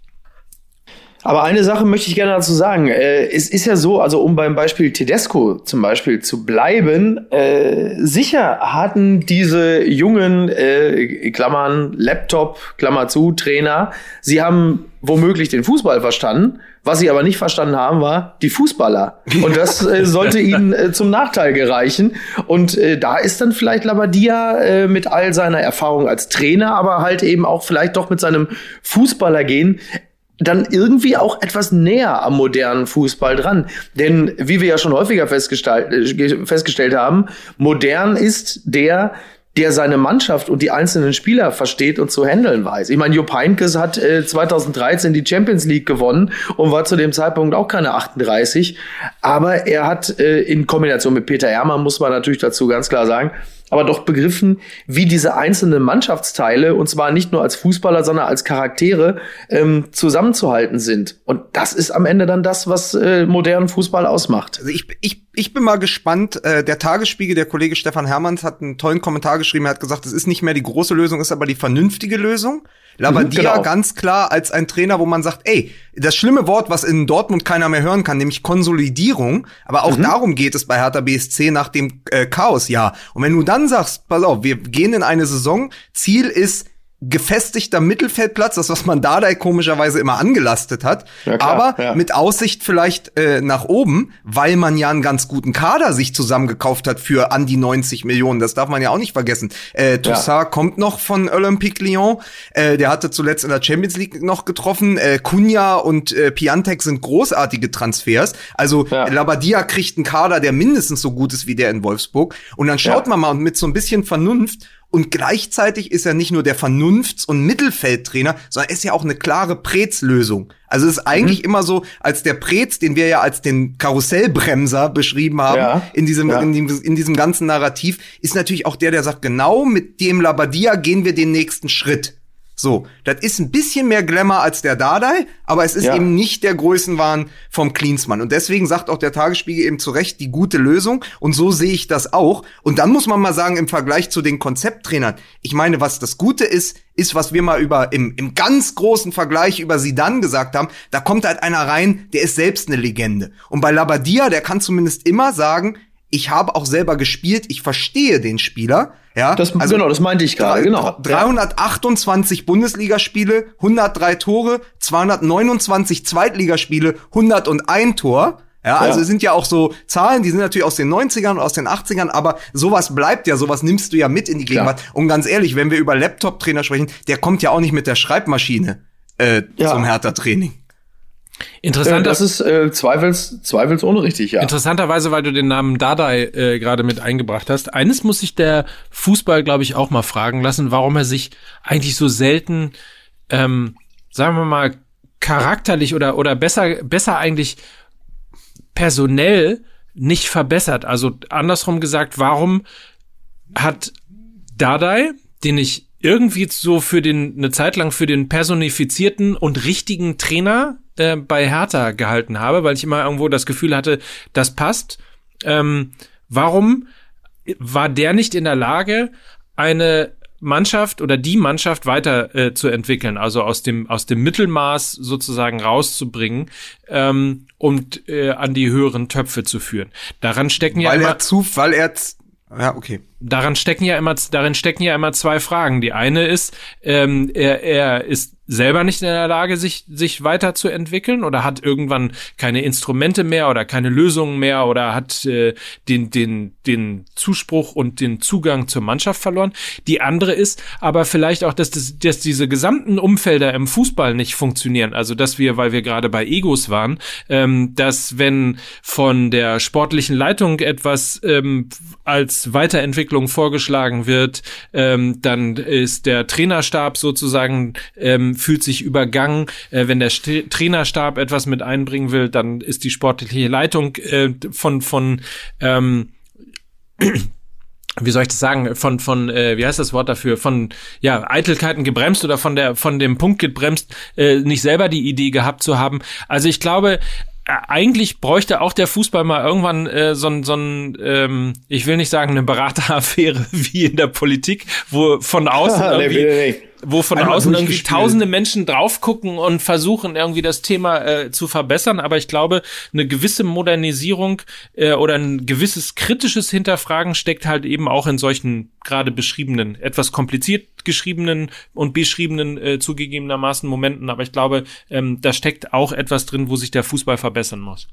Aber eine Sache möchte ich gerne dazu sagen. Äh, es ist ja so, also um beim Beispiel Tedesco zum Beispiel zu bleiben, äh, sicher hatten diese jungen, äh, Klammern, Laptop, Klammer zu, Trainer, sie haben womöglich den Fußball verstanden. Was sie aber nicht verstanden haben, war die Fußballer. Und das äh, sollte ihnen äh, zum Nachteil gereichen. Und äh, da ist dann vielleicht Labadia äh, mit all seiner Erfahrung als Trainer, aber halt eben auch vielleicht doch mit seinem Fußballergehen dann irgendwie auch etwas näher am modernen Fußball dran. Denn wie wir ja schon häufiger festgestellt, äh, festgestellt haben, modern ist der, der seine Mannschaft und die einzelnen Spieler versteht und zu handeln weiß. Ich meine, Jupp Heynckes hat äh, 2013 die Champions League gewonnen und war zu dem Zeitpunkt auch keine 38. Aber er hat äh, in Kombination mit Peter Hermann, muss man natürlich dazu ganz klar sagen, aber doch begriffen, wie diese einzelnen Mannschaftsteile, und zwar nicht nur als Fußballer, sondern als Charaktere, ähm, zusammenzuhalten sind. Und das ist am Ende dann das, was äh, modernen Fußball ausmacht. Also ich, ich, ich bin mal gespannt. Äh, der Tagesspiegel, der Kollege Stefan Hermanns hat einen tollen Kommentar geschrieben. Er hat gesagt, es ist nicht mehr die große Lösung, ist aber die vernünftige Lösung. Labadia genau. ganz klar als ein Trainer, wo man sagt, ey, das schlimme Wort, was in Dortmund keiner mehr hören kann, nämlich Konsolidierung. Aber auch darum geht es bei Hertha BSC nach dem äh, Chaosjahr. Und wenn du dann sagst, pass auf, wir gehen in eine Saison, Ziel ist gefestigter Mittelfeldplatz, das was man Dardai komischerweise immer angelastet hat, Ja, klar, aber ja. mit Aussicht vielleicht äh, nach oben, weil man ja einen ganz guten Kader sich zusammengekauft hat für an die 90 Millionen. Das darf man ja auch nicht vergessen. Äh, Toussaint kommt noch von Olympique Lyon. Äh, der hatte zuletzt in der Champions League noch getroffen. Äh, Cunha und äh, Piantek sind großartige Transfers. Also Ja. Labadia kriegt einen Kader, der mindestens so gut ist wie der in Wolfsburg. Und dann schaut Ja. man mal und mit so ein bisschen Vernunft und gleichzeitig ist er nicht nur der Vernunfts- und Mittelfeldtrainer, sondern er ist ja auch eine klare Prez-Lösung. Also es ist Mhm. eigentlich immer so, als der Prez, den wir ja als den Karussellbremser beschrieben haben, Ja. in, diesem, Ja. in, diesem, in diesem ganzen Narrativ, ist natürlich auch der, der sagt, genau mit dem Labadia gehen wir den nächsten Schritt. So, das ist ein bisschen mehr Glamour als der Dardai, aber es ist Ja. eben nicht der Größenwahn vom Klinsmann. Und deswegen sagt auch der Tagesspiegel eben zu Recht die gute Lösung. Und so sehe ich das auch. Und dann muss man mal sagen, im Vergleich zu den Konzepttrainern, ich meine, was das Gute ist, ist, was wir mal über im, im ganz großen Vergleich über Sidan gesagt haben, da kommt halt einer rein, der ist selbst eine Legende. Und bei Labadia, der kann zumindest immer sagen, ich habe auch selber gespielt, ich verstehe den Spieler. Ja, Das, genau, das meinte ich gerade, genau. 328 Bundesligaspiele, 103 Tore, 229 Zweitligaspiele, 101 Tor. Ja, also Ja. es sind ja auch so Zahlen, die sind natürlich aus den 90ern und aus den 80ern, aber sowas bleibt ja, sowas nimmst du ja mit in die Klar. Gegenwart. Und ganz ehrlich, wenn wir über Laptop-Trainer sprechen, der kommt ja auch nicht mit der Schreibmaschine äh, Ja. zum Hertha-Training. Äh, Interessant, das ist äh, zweifels, zweifelsohne richtig, ja. Interessanterweise, weil du den Namen Dardai äh, gerade mit eingebracht hast. Eines muss sich der Fußball, glaube ich, auch mal fragen lassen, warum er sich eigentlich so selten, ähm, sagen wir mal, charakterlich oder, oder besser, besser eigentlich personell nicht verbessert. Also andersrum gesagt, warum hat Dardai, den ich irgendwie so für den eine Zeit lang für den personifizierten und richtigen Trainer äh, bei Hertha gehalten habe, weil ich immer irgendwo das Gefühl hatte, das passt. Ähm, warum war der nicht in der Lage, eine Mannschaft oder die Mannschaft weiter äh, zu entwickeln, also aus dem aus dem Mittelmaß sozusagen rauszubringen ähm, und äh, an die höheren Töpfe zu führen. Daran stecken ja weil immer er zu, weil er, ja, okay. Daran stecken ja immer, darin stecken ja immer zwei Fragen. Die eine ist, ähm, er, er ist selber nicht in der Lage, sich, sich weiterzuentwickeln oder hat irgendwann keine Instrumente mehr oder keine Lösungen mehr oder hat äh, den, den, den Zuspruch und den Zugang zur Mannschaft verloren. Die andere ist aber vielleicht auch, dass, das, dass diese gesamten Umfelder im Fußball nicht funktionieren. Also, dass wir, weil wir gerade bei Egos waren, ähm, dass wenn von der sportlichen Leitung etwas ähm, als Weiterentwicklung vorgeschlagen wird, ähm, dann ist der Trainerstab sozusagen ähm, fühlt sich übergangen. Äh, wenn der St Trainerstab etwas mit einbringen will, dann ist die sportliche Leitung äh, von von ähm, wie soll ich das sagen, von, von, äh, wie heißt das Wort dafür, von, ja, Eitelkeiten gebremst oder von der, von dem Punkt gebremst, äh, nicht selber die Idee gehabt zu haben. Also ich glaube, eigentlich bräuchte auch der Fußball mal irgendwann äh, so ein, so ein ähm, ich will nicht sagen eine Berateraffäre wie in der Politik, wo von außen irgendwie, wo von Einmal außen irgendwie tausende Menschen drauf gucken und versuchen irgendwie das Thema äh, zu verbessern. Aber ich glaube, eine gewisse Modernisierung äh, oder ein gewisses kritisches Hinterfragen steckt halt eben auch in solchen gerade beschriebenen, etwas kompliziert geschriebenen und beschriebenen äh, zugegebenermaßen Momenten. Aber ich glaube, ähm, da steckt auch etwas drin, wo sich der Fußball verbessern muss.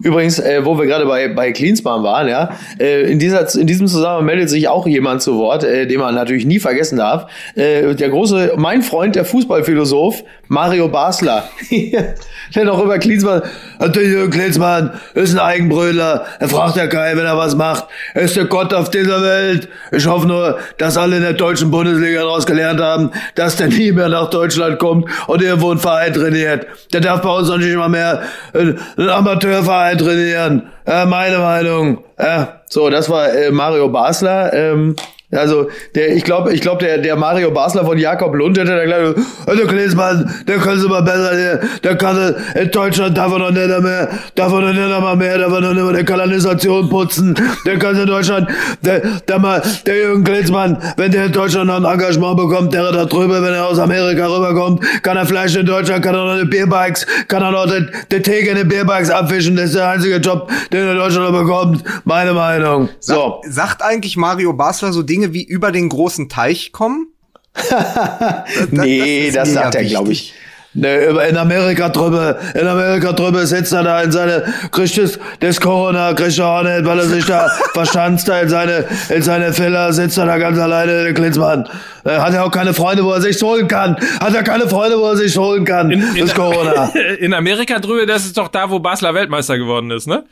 Übrigens, äh, wo wir gerade bei, bei Cleanspan waren, ja, äh, in, dieser, in diesem Zusammenhang meldet sich auch jemand zu Wort, äh, den man natürlich nie vergessen darf. Äh, der große, mein Freund, der Fußballphilosoph, Mario Basler. der noch über Klinsmann, natürlich Klinsmann ist ein Eigenbrüller, er fragt ja keinen, wenn er was macht. Er ist der Gott auf dieser Welt. Ich hoffe nur, dass alle in der deutschen Bundesliga daraus gelernt haben, dass der nie mehr nach Deutschland kommt und irgendwo einen Verein trainiert. Der darf bei uns noch nicht mal mehr einen Amateurverein trainieren. Ja, meine Meinung. Ja, so, das war äh, Mario Basler. Ähm, also der, ich glaube, ich glaube, der, der Mario Basler von Jakob Lund hätte da gleich, also Klinsmann, der kann sie mal besser, der, der kann in Deutschland darf er noch nicht mehr, darf er noch nicht mal mehr, darf er noch nicht mehr der Kanalisation putzen, der kann in Deutschland, der, der mal, der Jürgen Klinsmann, wenn der in Deutschland noch ein Engagement bekommt, der da drüber, wenn er aus Amerika rüberkommt, kann er Fleisch in Deutschland, kann er noch eine Bierbikes, kann er noch den, den Theke in den Bierbikes abfischen, das ist der einzige Job, den er in Deutschland noch bekommt, meine Meinung. So. Sagt, sagt eigentlich Mario Basler so Dinge Dinge wie über den großen Teich kommen? das, nee, das, das sagt er, glaube ich. Nee, in Amerika drüber, in Amerika drüber sitzt er da in seine, kriegt das, das Corona, kriegt er auch nicht, weil er sich da verstanzt da in seine, in seine Villa, sitzt er da ganz alleine, der Klinsmann. Hat er auch keine Freunde, wo er sich holen kann. Hat er keine Freunde, wo er sich holen kann. In, in, das Corona. In Amerika drüber, das ist doch da, wo Basler Weltmeister geworden ist, ne?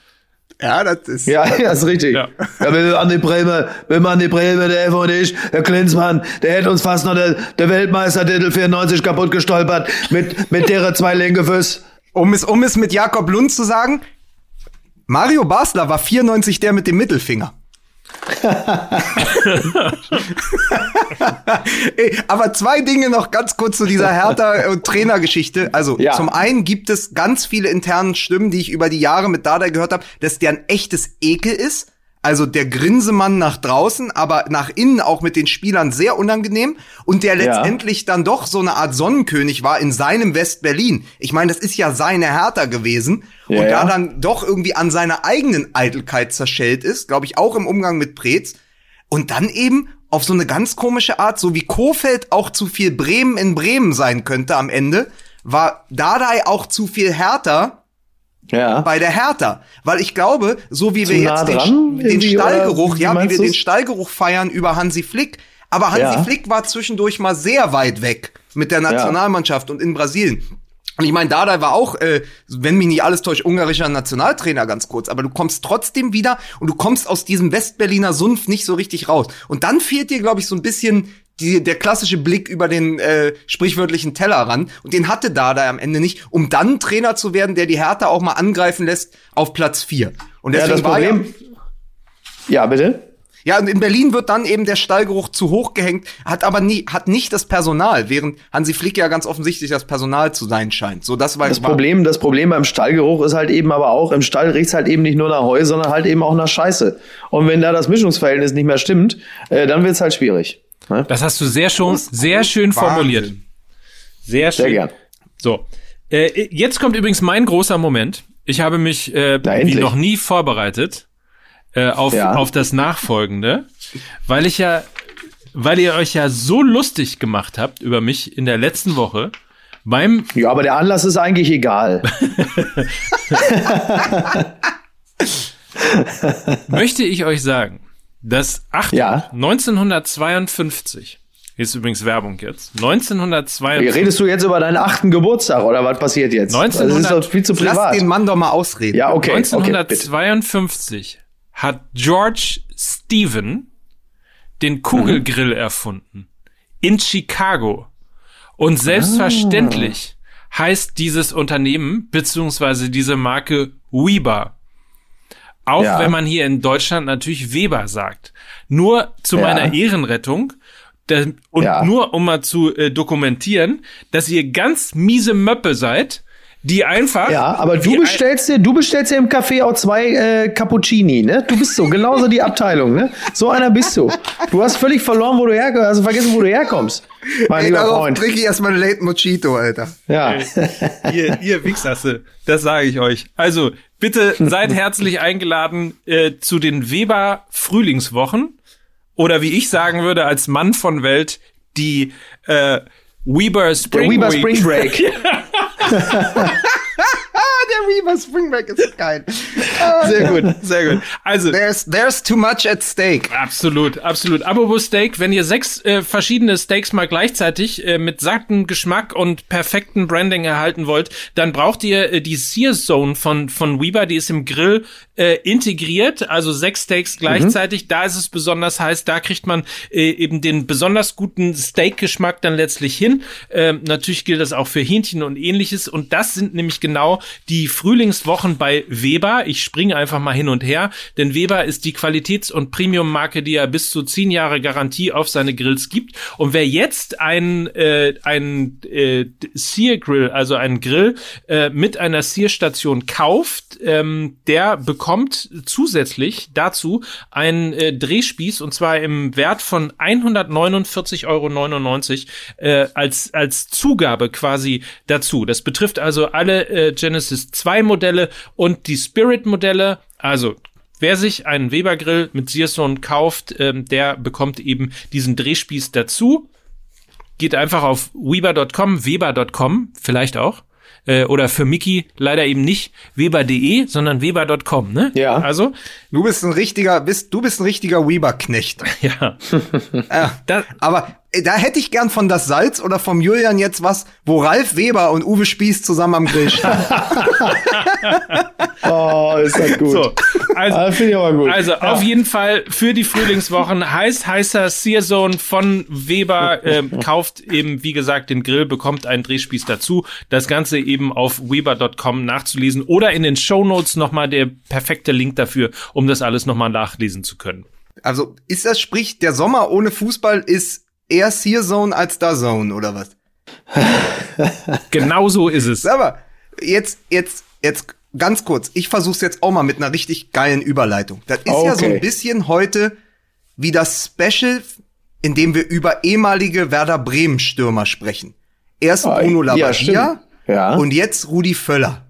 Ja, das ist. Ja, das ist richtig. Ja, ja wenn wir an die Bremer, wenn man an die Bremer, der F und ich, der Klinsmann, der hätte uns fast noch der, der Weltmeistertitel 94 kaputt gestolpert mit, mit derer zwei Lenkefüß. Um es, um es mit Jakob Lund zu sagen, Mario Basler war 94 der mit dem Mittelfinger. Ey, aber zwei Dinge noch ganz kurz zu dieser Hertha- und Trainergeschichte. Also ja. zum einen gibt es ganz viele internen Stimmen, die ich über die Jahre mit Dada gehört habe, dass der ein echtes Ekel ist. Also der Grinsemann nach draußen, aber nach innen auch mit den Spielern sehr unangenehm und der letztendlich ja. dann doch so eine Art Sonnenkönig war in seinem West-Berlin. Ich meine, das ist ja seine Hertha gewesen ja, und da dann doch irgendwie an seiner eigenen Eitelkeit zerschellt ist, glaube ich, auch im Umgang mit Preetz und dann eben auf so eine ganz komische Art, so wie Kofeld auch zu viel Bremen in Bremen sein könnte am Ende, war Dardai auch zu viel härter ja. bei der Hertha. Weil ich glaube, so wie Zu wir nah jetzt den, den Stallgeruch, ja, wie wir du's? den Stallgeruch feiern über Hansi Flick, aber Hansi ja. Flick war zwischendurch mal sehr weit weg mit der Nationalmannschaft ja. und in Brasilien. Und ich meine, Dada war auch, äh, wenn mich nicht alles täuscht, ungarischer Nationaltrainer ganz kurz, aber du kommst trotzdem wieder und du kommst aus diesem Westberliner Sumpf nicht so richtig raus. Und dann fehlt dir, glaube ich, so ein bisschen die, der klassische Blick über den äh, sprichwörtlichen Teller ran. Und den hatte Dada am Ende nicht, um dann Trainer zu werden, der die Hertha auch mal angreifen lässt auf Platz vier. Und deswegen ja, das Problem. ja, bitte. Ja, und in Berlin wird dann eben der Stallgeruch zu hoch gehängt, hat aber nie, hat nicht das Personal, während Hansi Flick ja ganz offensichtlich das Personal zu sein scheint. So, das war das Problem. Das Problem beim Stallgeruch ist halt eben aber auch, im Stall riecht's halt eben nicht nur nach Heu, sondern halt eben auch nach Scheiße. Und wenn da das Mischungsverhältnis nicht mehr stimmt, äh, dann wird's halt schwierig. Ne? Das hast du sehr schon, sehr schön formuliert. Sehr schön. Sehr gern. So. Äh, jetzt kommt übrigens mein großer Moment. Ich habe mich äh, wie noch nie vorbereitet äh, auf, ja. auf das Nachfolgende, weil ich ja, weil ihr euch ja so lustig gemacht habt über mich in der letzten Woche. Beim ja, aber der Anlass ist eigentlich egal. möchte ich euch sagen, dass acht, ja. 1952 hier ist übrigens Werbung jetzt. 1952. Redest du jetzt über deinen achten Geburtstag oder was passiert jetzt? 1900, das ist doch viel zu privat. Lass den Mann doch mal ausreden. Ja, okay. 1952 okay, hat George Stephen den Kugelgrill mhm. erfunden. In Chicago. Und selbstverständlich ah. heißt dieses Unternehmen beziehungsweise diese Marke Weber. Auch ja. wenn man hier in Deutschland natürlich Weber sagt. Nur zu ja. meiner Ehrenrettung und ja. nur um mal zu äh, dokumentieren, dass ihr ganz miese Möppe seid, die einfach. Ja, aber du bestellst dir, du bestellst dir im Café auch zwei äh, Cappuccini, ne? Du bist so, genauso die Abteilung, ne? So einer bist du. Du hast völlig verloren, wo du herkommst, also vergessen, wo du herkommst. Mein Ey, lieber Freund. trinke ich erstmal einen Late Mojito, Alter. Ja. ihr, ihr Wichsasse, das sage ich euch. Also, bitte seid herzlich eingeladen äh, zu den Weber Frühlingswochen. Oder wie ich sagen würde, als Mann von Welt, die äh, Weber Spring Der Weber Week. Spring Break. Der Weaver Spring Break ist geil. Sehr gut, sehr gut. Also, There's, there's too much at stake. Absolut, absolut. Apropos Steak, wenn ihr sechs äh, verschiedene Steaks mal gleichzeitig äh, mit satten Geschmack und perfekten Branding erhalten wollt, dann braucht ihr äh, die Sear Zone von von Weber, die ist im Grill äh, integriert, also sechs Steaks gleichzeitig. Da ist es besonders heiß, da kriegt man äh, eben den besonders guten Steak-Geschmack dann letztlich hin. Ähm, natürlich gilt das auch für Hähnchen und ähnliches. Und das sind nämlich genau die Frühlingswochen bei Weber. Ich springe einfach mal hin und her, denn Weber ist die Qualitäts- und Premium-Marke, die ja bis zu zehn Jahre Garantie auf seine Grills gibt. Und wer jetzt ein, äh, ein äh, Sear Grill, also einen Grill äh, mit einer Sear-Station kauft, ähm, der bekommt zusätzlich dazu einen äh, Drehspieß und zwar im Wert von 149,99 Euro äh, als, als Zugabe quasi dazu. Das betrifft also alle äh, Genesis 2 Modelle und die Spirit Modelle. Also Wer sich einen Weber Grill mit Searson kauft, ähm, der bekommt eben diesen Drehspieß dazu. Geht einfach auf weber.com, weber.com vielleicht auch. Äh, oder für Mickey leider eben nicht weber.de, sondern weber.com, ne? Ja. Also, Du bist ein richtiger, bist, du bist ein richtiger Weaver-Knecht. ja. Ja. Da, Aber äh, da hätte ich gern von das Salz oder vom Julian jetzt was, wo Ralf Weber und Uwe Spieß zusammen am Grill stehen. Oh, ist das gut. so. Also, Ah, Finde ich aber gut. Also auf jeden Fall für die Frühlingswochen heiß heißer Searzone von Weber ähm, kauft eben wie gesagt den Grill bekommt einen Drehspieß dazu. Das Ganze eben auf weber.com nachzulesen oder in den Shownotes noch mal der perfekte Link dafür, um das alles noch mal nachlesen zu können. Also ist das sprich, der Sommer ohne Fußball ist eher Searzone als Dazone oder was? Genau so ist es. Aber jetzt, jetzt, jetzt ganz kurz. Ich versuch's jetzt auch mal mit einer richtig geilen Überleitung. Das ist ja so Okay. ein bisschen heute wie das Special, in dem wir über ehemalige Werder Bremen Stürmer sprechen. Erst Ah, Bruno ja, Labbadia stimmt. Ja. und jetzt Rudi Völler.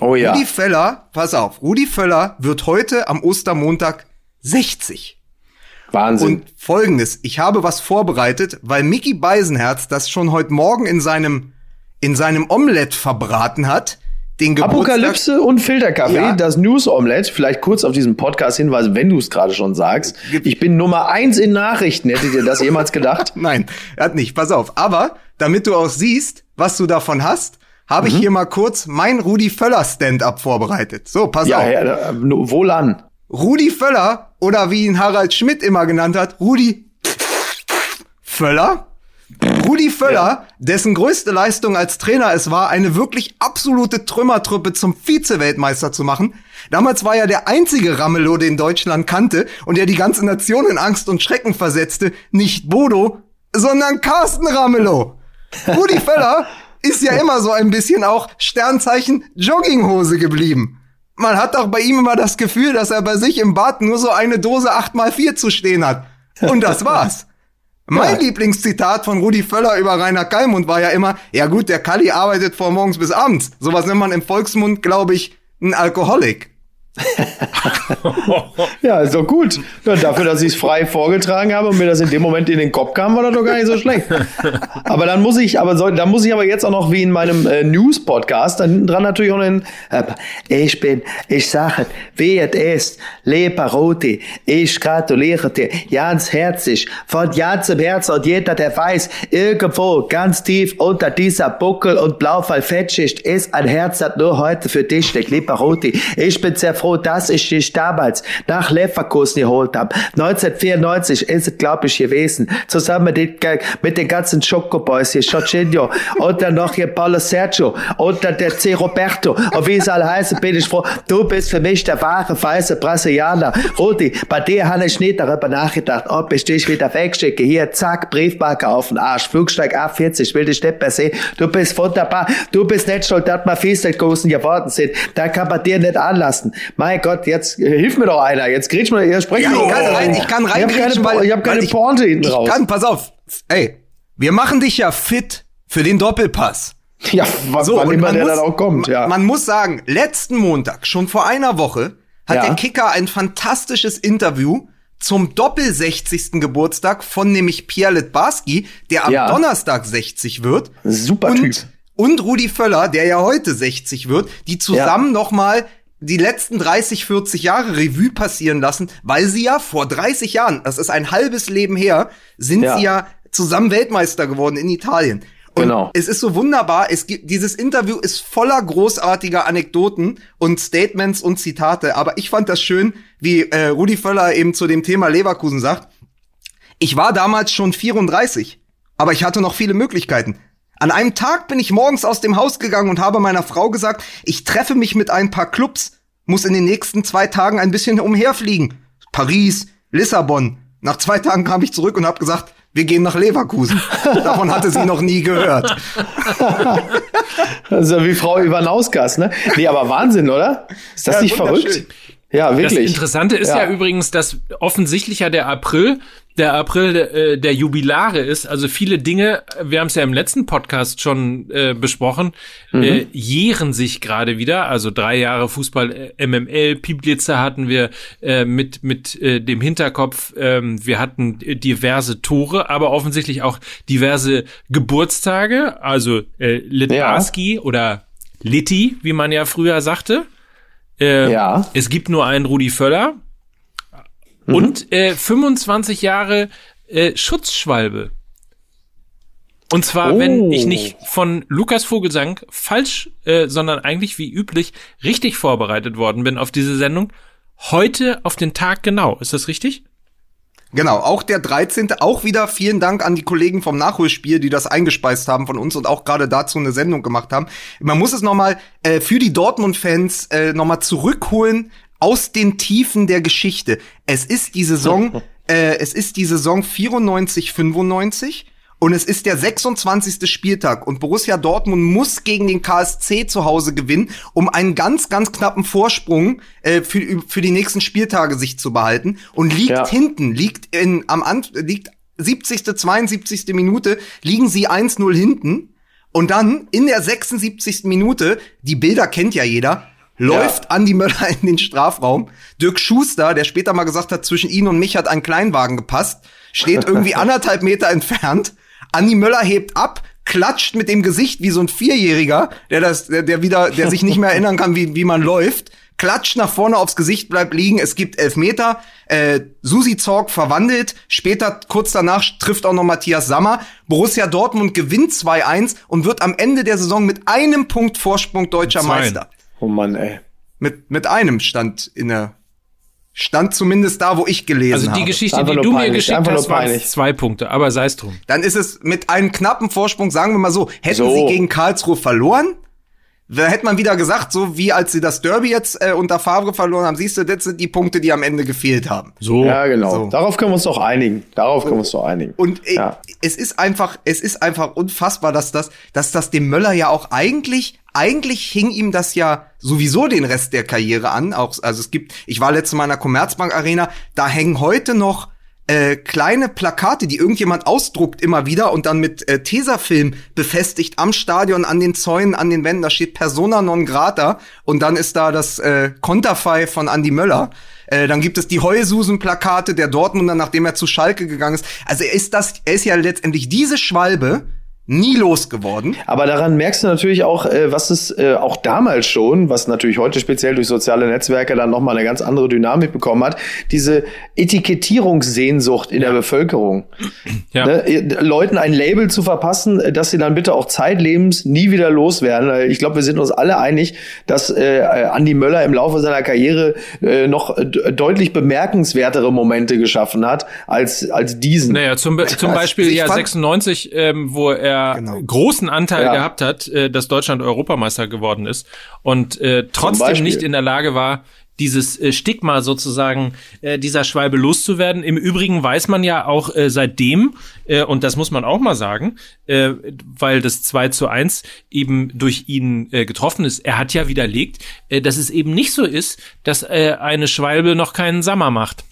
oh ja. Rudi Völler, pass auf, Rudi Völler wird heute am Ostermontag 60. Wahnsinn. Und folgendes, ich habe was vorbereitet, weil Mickey Beisenherz das schon heute Morgen in seinem, in seinem Omelett verbraten hat. Den Geburtstag, Apokalypse und Filterkaffee, Ja. das News Omelette. Vielleicht kurz auf diesen Podcast hinweisen, wenn du es gerade schon sagst. Ich bin Nummer eins in Nachrichten. Hättet ihr das jemals gedacht? Nein, er hat nicht, pass auf. Aber, damit du auch siehst, was du davon hast, habe Mhm. ich hier mal kurz mein Rudi Völler Stand-up vorbereitet. So, pass Ja, auf. ja, wohlan. Rudi Völler, oder wie ihn Harald Schmidt immer genannt hat, Rudi Völler. Rudi Völler, dessen größte Leistung als Trainer es war, eine wirklich absolute Trümmertruppe zum Vize-Weltmeister zu machen. Damals war er der einzige Ramelow, den Deutschland kannte und der die ganze Nation in Angst und Schrecken versetzte. Nicht Bodo, sondern Carsten Ramelow. Rudi Völler ist ja immer so ein bisschen auch Sternzeichen Jogginghose geblieben. Man hat doch bei ihm immer das Gefühl, dass er bei sich im Bad nur so eine Dose 8x4 zu stehen hat. Und das war's. Mein Ja. Lieblingszitat von Rudi Völler über Rainer Kallmund war ja immer, ja gut, der Kalli arbeitet von morgens bis abends. Sowas nennt man im Volksmund, glaube ich, ein Alkoholik. Ja, ist doch gut. Ja, dafür, dass ich es frei vorgetragen habe und mir das in dem Moment in den Kopf kam, war das doch gar nicht so schlecht. Aber dann muss ich, aber so, dann muss ich aber jetzt auch noch wie in meinem äh, News-Podcast, dann hinten dran natürlich auch einen, äh, ich bin, ich sage, wie es ist, Lepa Roti, ich gratuliere dir ganz herzlich, von ganzem Herzen und jeder, der weiß, irgendwo ganz tief unter dieser Buckel- und Blaufall-Fettschicht ist ein Herz, das nur heute für dich liegt, Lepa Roti. Ich bin sehr froh, froh, dass ich dich damals nach Leverkusen geholt habe. 1994 ist es, glaube ich, gewesen. Zusammen mit den, ganzen Chocoboys hier, Jorginho und dann noch hier Paulo Sergio und dann der C. Roberto. Und wie es alle heißen, bin ich froh. Du bist für mich der wahre, weiße Brasilianer. Rudi, bei dir habe ich nicht darüber nachgedacht, ob ich dich wieder wegschicke. Hier, zack, Briefmarke auf den Arsch. Flugsteig A40, will dich nicht mehr sehen. Du bist wunderbar. Du bist nicht schuld, dass wir Viertelgroßen geworden sind. Da kann man dir nicht anlassen. Mein Gott, jetzt hilf mir doch einer. Jetzt kriegst du mir, sprechen Ja, wir ich kann rein, ich kann rein. Ich habe keine, ich hab keine Pointe hinten raus. Ich kann, pass auf. Ey, wir machen dich ja fit für den Doppelpass. ja, was, wann und immer man der muss- dann auch kommt, ja. Man muss sagen, letzten Montag, schon vor einer Woche, hat Ja. der Kicker ein fantastisches Interview zum Doppel 60. Geburtstag von nämlich Pierre Litbarski, der am Ja. Donnerstag 60 wird. Super und, Typ. Und Rudi Völler, der ja heute 60 wird, die zusammen noch mal die letzten 30, 40 Jahre Revue passieren lassen, weil sie ja vor 30 Jahren, das ist ein halbes Leben her, sind Ja. sie ja zusammen Weltmeister geworden in Italien. Und Genau. es ist so wunderbar, es gibt, dieses Interview ist voller großartiger Anekdoten und Statements und Zitate, aber ich fand das schön, wie äh, Rudi Völler eben zu dem Thema Leverkusen sagt, ich war damals schon 34, aber ich hatte noch viele Möglichkeiten. An einem Tag bin ich morgens aus dem Haus gegangen und habe meiner Frau gesagt, ich treffe mich mit ein paar Clubs, muss in den nächsten zwei Tagen ein bisschen umherfliegen. Paris, Lissabon. Nach zwei Tagen kam ich zurück und habe gesagt, wir gehen nach Leverkusen. Davon hatte sie noch nie gehört. Also wie Frau Ivanauskas, ne? Nee, aber Wahnsinn, oder? Ist das Ja, nicht verrückt? Ja, Das wirklich. Interessante ist ja. übrigens, dass offensichtlich ja der April der April äh, der Jubilare ist. Also viele Dinge, wir haben es ja im letzten Podcast schon äh, besprochen, äh, jähren sich gerade wieder. Also drei Jahre Fußball äh, MML, Pieblitzer hatten wir äh, mit mit äh, dem Hinterkopf. Ähm, wir hatten äh, diverse Tore, aber offensichtlich auch diverse Geburtstage. Also äh, Litbarski oder Litti, wie man ja früher sagte. Äh, Ja. Es gibt nur einen Rudi Völler und äh, 25 Jahre äh, Schutzschwalbe. Und zwar, Oh. wenn ich nicht von Lukas Vogelsang falsch, äh, sondern eigentlich wie üblich richtig vorbereitet worden bin auf diese Sendung, heute auf den Tag genau. Ist das richtig? Genau, auch der 13. Auch wieder vielen Dank an die Kollegen vom Nachholspiel, die das eingespeist haben von uns und auch gerade dazu eine Sendung gemacht haben. Man muss es noch mal äh, für die Dortmund-Fans äh, noch mal zurückholen aus den Tiefen der Geschichte. Es ist die Saison, äh, es ist die Saison 94, 95 und es ist der 26. Spieltag und Borussia Dortmund muss gegen den KSC zu Hause gewinnen, um einen ganz, ganz knappen Vorsprung äh, für, für die nächsten Spieltage sich zu behalten und liegt Ja. hinten, liegt in, am Ant liegt 70., 72. Minute, liegen sie 1-0 hinten und dann in der 76. Minute, die Bilder kennt ja jeder, läuft Andi Möller in den Strafraum. Dirk Schuster, der später mal gesagt hat, zwischen ihn und mich hat ein Kleinwagen gepasst, steht irgendwie anderthalb Meter entfernt. Andi Möller hebt ab, klatscht mit dem Gesicht wie so ein Vierjähriger, der das, der, der wieder, der sich nicht mehr erinnern kann, wie, wie man läuft. Klatscht nach vorne aufs Gesicht, bleibt liegen. Es gibt Elfmeter. Äh, Susi Zorg verwandelt. Später, kurz danach, trifft auch noch Matthias Sammer. Borussia Dortmund gewinnt 2-1 und wird am Ende der Saison mit einem Punkt Vorsprung deutscher. Meister. Oh Mann, ey. Mit, mit einem stand in der, stand zumindest da, wo ich gelesen Also die habe. Geschichte, die du mir peinlich, geschickt einfach nur hast, waren peinlich. zwei Punkte, aber sei es drum. Dann ist es mit einem knappen Vorsprung, sagen wir mal so, hätten So. sie gegen Karlsruhe verloren, da hätte man wieder gesagt, so wie als sie das Derby jetzt äh, unter Favre verloren haben, siehst du, das sind die Punkte, die am Ende gefehlt haben. So. Ja, genau. So. Darauf können wir uns doch einigen. Darauf können wir uns doch einigen. Und äh, ja. es ist einfach, es ist einfach unfassbar, dass das, dass das dem Möller ja auch eigentlich, eigentlich hing ihm das ja sowieso den Rest der Karriere an. Auch, also es gibt, ich war letztes Mal in der Commerzbank Arena, da hängen heute noch äh, kleine Plakate, die irgendjemand ausdruckt immer wieder und dann mit äh, Tesafilm befestigt am Stadion, an den Zäunen, an den Wänden. Da steht Persona non grata und dann ist da das äh, Konterfei von Andy Möller. Äh, dann gibt es die Heususen-Plakate der Dortmunder, nachdem er zu Schalke gegangen ist. Also er ist das, er ist ja letztendlich diese Schwalbe, nie losgeworden. Aber daran merkst du natürlich auch, äh, was es äh, auch damals schon, was natürlich heute speziell durch soziale Netzwerke dann nochmal eine ganz andere Dynamik bekommen hat, diese Etikettierungssehnsucht in der Bevölkerung. Ja. Ne? äh, Leuten ein Label zu verpassen, dass sie dann bitte auch zeitlebens nie wieder loswerden. Ich glaube, wir sind uns alle einig, dass äh, Andi Möller im Laufe seiner Karriere äh, noch deutlich bemerkenswertere Momente geschaffen hat als, als diesen. Naja, zum, Be- zum Beispiel ja fand- 96, ähm, wo er Genau. großen Anteil Ja. gehabt hat, äh, dass Deutschland Europameister geworden ist und äh, trotzdem nicht in der Lage war, dieses äh, Stigma sozusagen äh, dieser Schwalbe loszuwerden. Im Übrigen weiß man ja auch äh, seitdem, äh, und das muss man auch mal sagen, äh, weil das 2 zu 1 eben durch ihn äh, getroffen ist, er hat ja widerlegt, äh, dass es eben nicht so ist, dass äh, eine Schwalbe noch keinen Sommer macht.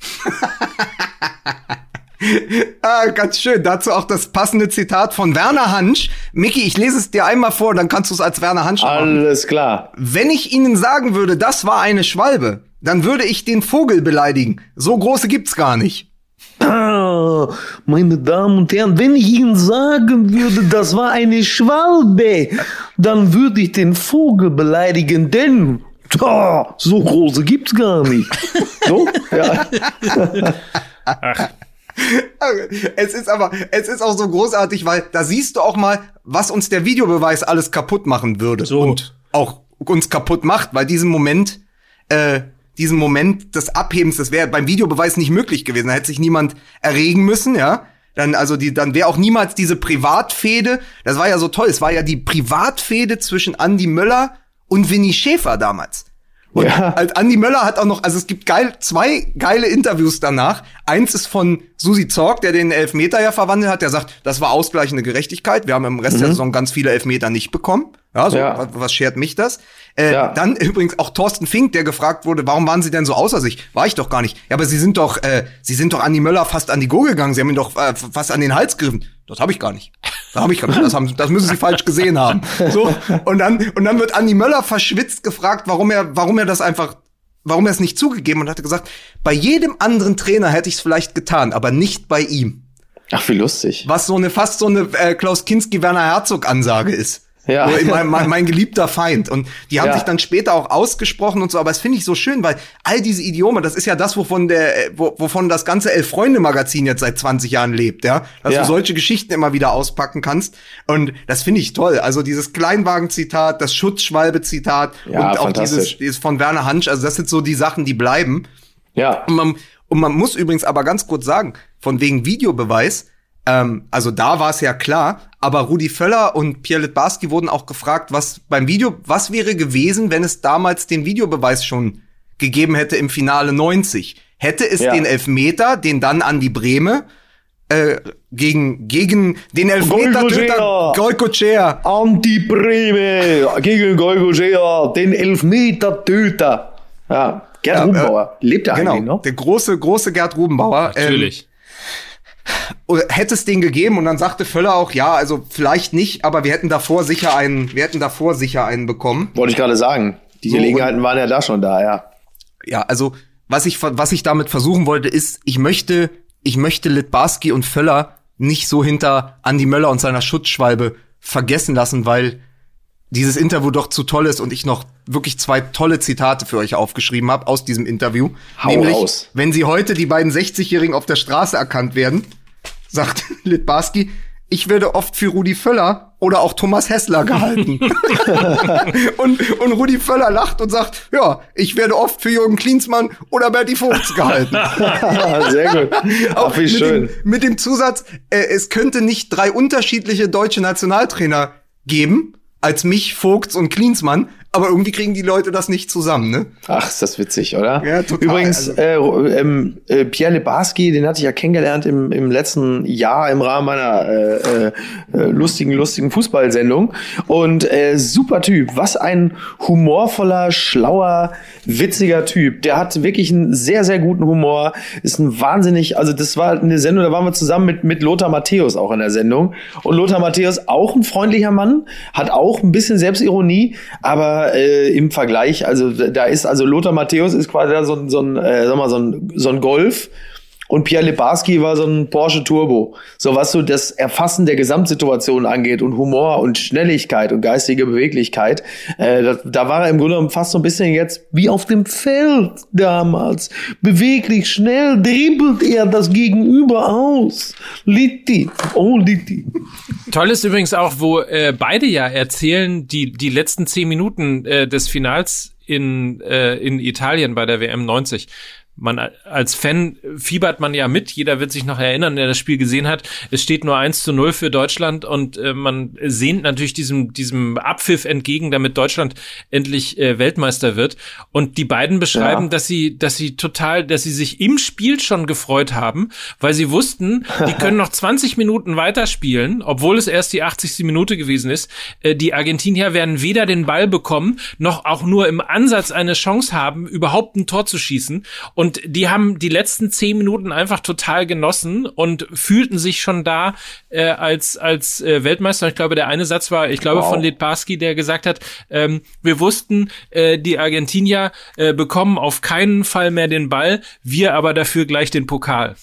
Ah, ganz schön. Dazu auch das passende Zitat von Werner Hansch. Micky, ich lese es dir einmal vor, dann kannst du es als Werner Hansch machen. Alles klar. Wenn ich Ihnen sagen würde, das war eine Schwalbe, dann würde ich den Vogel beleidigen. So große gibt's gar nicht. Ah, meine Damen und Herren, wenn ich Ihnen sagen würde, das war eine Schwalbe, dann würde ich den Vogel beleidigen, denn da, so große gibt's gar nicht. So? Ja. Es ist aber, es ist auch so großartig, weil da siehst du auch mal, was uns der Videobeweis alles kaputt machen würde. So. Und auch uns kaputt macht, weil diesen Moment, äh, diesen Moment des Abhebens, das wäre beim Videobeweis nicht möglich gewesen. Da hätte sich niemand erregen müssen, ja. Dann, also die, dann wäre auch niemals diese Privatfehde. Das war ja so toll. Es war ja die Privatfehde zwischen Andy Möller und Winnie Schäfer damals. Und Ja. als Andi Möller hat auch noch, also es gibt geil, zwei geile Interviews danach. Eins ist von Susi Zorg, der den Elfmeter ja verwandelt hat, der sagt, das war ausgleichende Gerechtigkeit. Wir haben im Rest der Saison ganz viele Elfmeter nicht bekommen. Ja, so, Mhm. Ja. Was, was schert mich das? Äh, Ja. Dann übrigens auch Thorsten Fink, der gefragt wurde, warum waren Sie denn so außer sich? War ich doch gar nicht. Ja, aber Sie sind doch, äh, Sie sind doch Andi Möller fast an die Go gegangen. Sie haben ihn doch äh, fast an den Hals gegriffen. Das habe ich gar nicht. Da habe ich. Das, haben, das müssen Sie falsch gesehen haben. So und dann und dann wird Andi Möller verschwitzt gefragt, warum er, warum er das einfach, warum er es nicht zugegeben und hat gesagt, bei jedem anderen Trainer hätte ich es vielleicht getan, aber nicht bei ihm. Ach, wie lustig. Was so eine fast so eine äh, Klaus Kinski Werner Herzog Ansage ist. Ja. Mein, mein, mein geliebter Feind. Und die haben Ja. sich dann später auch ausgesprochen und so, aber es finde ich so schön, weil all diese Idiome, das ist ja das, wovon der, wo, wovon das ganze Elf-Freunde-Magazin jetzt seit 20 Jahren lebt, ja. Dass Ja. du solche Geschichten immer wieder auspacken kannst. Und das finde ich toll. Also dieses Kleinwagen-Zitat, das Schutzschwalbe-Zitat Ja, und auch dieses, dieses von Werner Hansch, also das sind so die Sachen, die bleiben. Ja. Und man, und man muss übrigens aber ganz kurz sagen, von wegen Videobeweis, ähm, also da war es ja klar, aber Rudi Völler und Pierre Litbarski wurden auch gefragt, was beim Video, was wäre gewesen, wenn es damals den Videobeweis schon gegeben hätte im Finale 90? Hätte es Ja. den Elfmeter, den dann an die Breme, äh, gegen, gegen den Elfmeter-Töter Goicoechea. Goicoechea. Anti-Breme gegen Goicoechea, den Elfmeter-Töter. Ja. Gerd Ja, Rubenbauer. Lebt er Genau, eigentlich noch? der große, große Gerd Rubenbauer. ähm, Natürlich. oder hätte es den gegeben und dann sagte Völler auch, ja, also vielleicht nicht, aber wir hätten davor sicher einen, wir hätten davor sicher einen bekommen. Wollte ich gerade sagen. Die So, Gelegenheiten waren ja da schon da, ja. Ja, also was ich was ich damit versuchen wollte ist, ich möchte ich möchte Litbarski und Völler nicht so hinter Andi Möller und seiner Schutzschwalbe vergessen lassen, weil dieses Interview doch zu toll ist und ich noch wirklich zwei tolle Zitate für euch aufgeschrieben habe aus diesem Interview. Hau Nämlich, raus. wenn sie heute die beiden 60-Jährigen auf der Straße erkannt werden, sagt Litbarski, ich werde oft für Rudi Völler oder auch Thomas Hessler gehalten. und, und Rudi Völler lacht und sagt, ja, ich werde oft für Jürgen Klinsmann oder Berti Vogts gehalten. Sehr gut. Ach, wie mit, schön. Dem, mit dem Zusatz, äh, es könnte nicht drei unterschiedliche deutsche Nationaltrainer geben, als mich, Vogts und Klinsmann, aber irgendwie kriegen die Leute das nicht zusammen, ne? Ach, ist das witzig, oder? Ja, total, Übrigens, also- äh, ähm, äh, Pierre Lebarski, den hatte ich ja kennengelernt im, im letzten Jahr im Rahmen meiner äh, äh, äh, lustigen, lustigen Fußballsendung. Und äh, super Typ. Was ein humorvoller, schlauer, witziger Typ. Der hat wirklich einen sehr, sehr guten Humor. Ist ein wahnsinnig, also das war eine Sendung, da waren wir zusammen mit, mit Lothar Matthäus auch in der Sendung. Und Lothar Matthäus auch ein freundlicher Mann, hat auch ein bisschen Selbstironie, aber äh, im Vergleich, also da ist, also Lothar Matthäus ist quasi so so ein, äh, sag mal, so ein, so ein Golf. Und Pierre Lebarski war so ein Porsche Turbo. So was so das Erfassen der Gesamtsituation angeht und Humor und Schnelligkeit und geistige Beweglichkeit. Äh, da, da war er im Grunde genommen fast so ein bisschen jetzt wie auf dem Feld damals. Beweglich, schnell dribbelt er das Gegenüber aus. Litti, oh Litti. Toll ist übrigens auch, wo äh, beide ja erzählen, die, die letzten zehn Minuten äh, des Finals in, äh, in Italien bei der WM 90 man als Fan fiebert man ja mit. Jeder wird sich noch erinnern, der das Spiel gesehen hat. Es steht nur 1 zu 0 für Deutschland und äh, man sehnt natürlich diesem, diesem Abpfiff entgegen, damit Deutschland endlich äh, Weltmeister wird. Und die beiden beschreiben, ja. dass sie, dass sie total, dass sie sich im Spiel schon gefreut haben, weil sie wussten, die können noch 20 Minuten weiterspielen, obwohl es erst die 80. Minute gewesen ist. Äh, die Argentinier werden weder den Ball bekommen, noch auch nur im Ansatz eine Chance haben, überhaupt ein Tor zu schießen. Und die haben die letzten zehn Minuten einfach total genossen und fühlten sich schon da äh, als, als äh, Weltmeister. Ich glaube, der eine Satz war, ich glaube, wow. von Litbarski, der gesagt hat, ähm, wir wussten, äh, die Argentinier äh, bekommen auf keinen Fall mehr den Ball, wir aber dafür gleich den Pokal.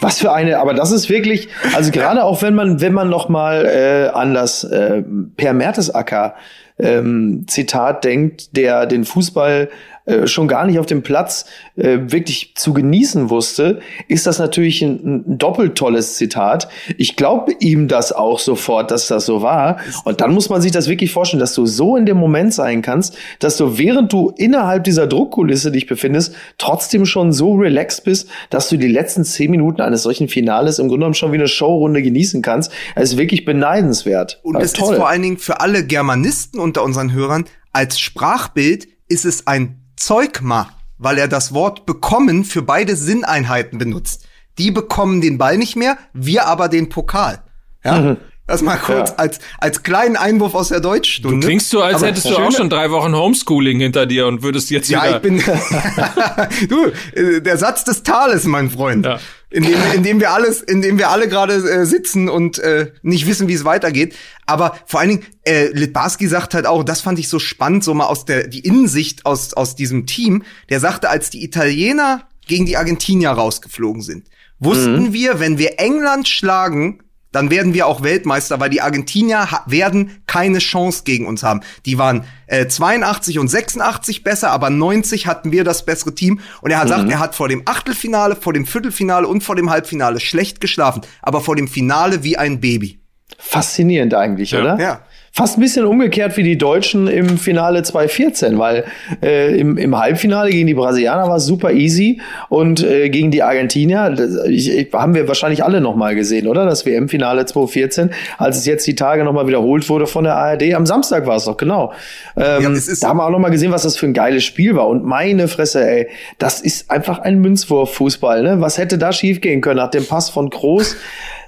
Was für eine, aber das ist wirklich, also gerade auch wenn man, wenn man noch mal äh, an das äh, Per Mertesacker ähm, Zitat denkt, der den Fußball äh, schon gar nicht auf dem Platz äh, wirklich zu genießen wusste, ist das natürlich ein, ein doppelt tolles Zitat. Ich glaube ihm das auch sofort, dass das so war. Und dann muss man sich das wirklich vorstellen, dass du so in dem Moment sein kannst, dass du während du innerhalb dieser Druckkulisse dich befindest, trotzdem schon so relaxed bist, dass du die letzten zehn Minuten eines solchen Finales im Grunde genommen schon wie eine Showrunde genießen kannst. Es ist wirklich beneidenswert. Und es ist vor allen Dingen für alle Germanisten unter unseren Hörern als Sprachbild ist es ein Zeugma, weil er das Wort bekommen für beide Sinneinheiten benutzt. Die bekommen den Ball nicht mehr, wir aber den Pokal. Ja? Mhm. Das mal kurz ja. als, als kleinen Einwurf aus der Deutschstunde. Du klingst so, als Aber hättest du auch schon drei Wochen Homeschooling hinter dir und würdest jetzt ja, wieder... ich bin... du, äh, der Satz des Tales, mein Freund. Ja. In dem, in dem wir alles, in dem wir alle gerade äh, sitzen und äh, nicht wissen, wie es weitergeht. Aber vor allen Dingen, äh, Litbarski sagt halt auch, das fand ich so spannend, so mal aus der die Innensicht aus aus diesem Team. Der sagte, als die Italiener gegen die Argentinier rausgeflogen sind, wussten mhm. wir, wenn wir England schlagen, dann werden wir auch Weltmeister, weil die Argentinier werden keine Chance gegen uns haben. Die waren äh, 82 und 86 besser, aber 90 hatten wir das bessere Team. Und er hat mhm. gesagt, er hat vor dem Achtelfinale, vor dem Viertelfinale und vor dem Halbfinale schlecht geschlafen, aber vor dem Finale wie ein Baby. Faszinierend eigentlich, ja. oder? Ja. Fast ein bisschen umgekehrt wie die Deutschen im Finale 2014, weil äh, im, im Halbfinale gegen die Brasilianer war es super easy und äh, gegen die Argentinier das, ich, ich, haben wir wahrscheinlich alle noch mal gesehen, oder? Das WM-Finale 2014, als es jetzt die Tage noch mal wiederholt wurde von der ARD. Am Samstag war es doch, genau. Ähm, ja, da haben wir auch noch mal gesehen, was das für ein geiles Spiel war. Und meine Fresse, ey, das ist einfach ein Münzwurf-Fußball. Ne? Was hätte da schiefgehen können nach dem Pass von Groß?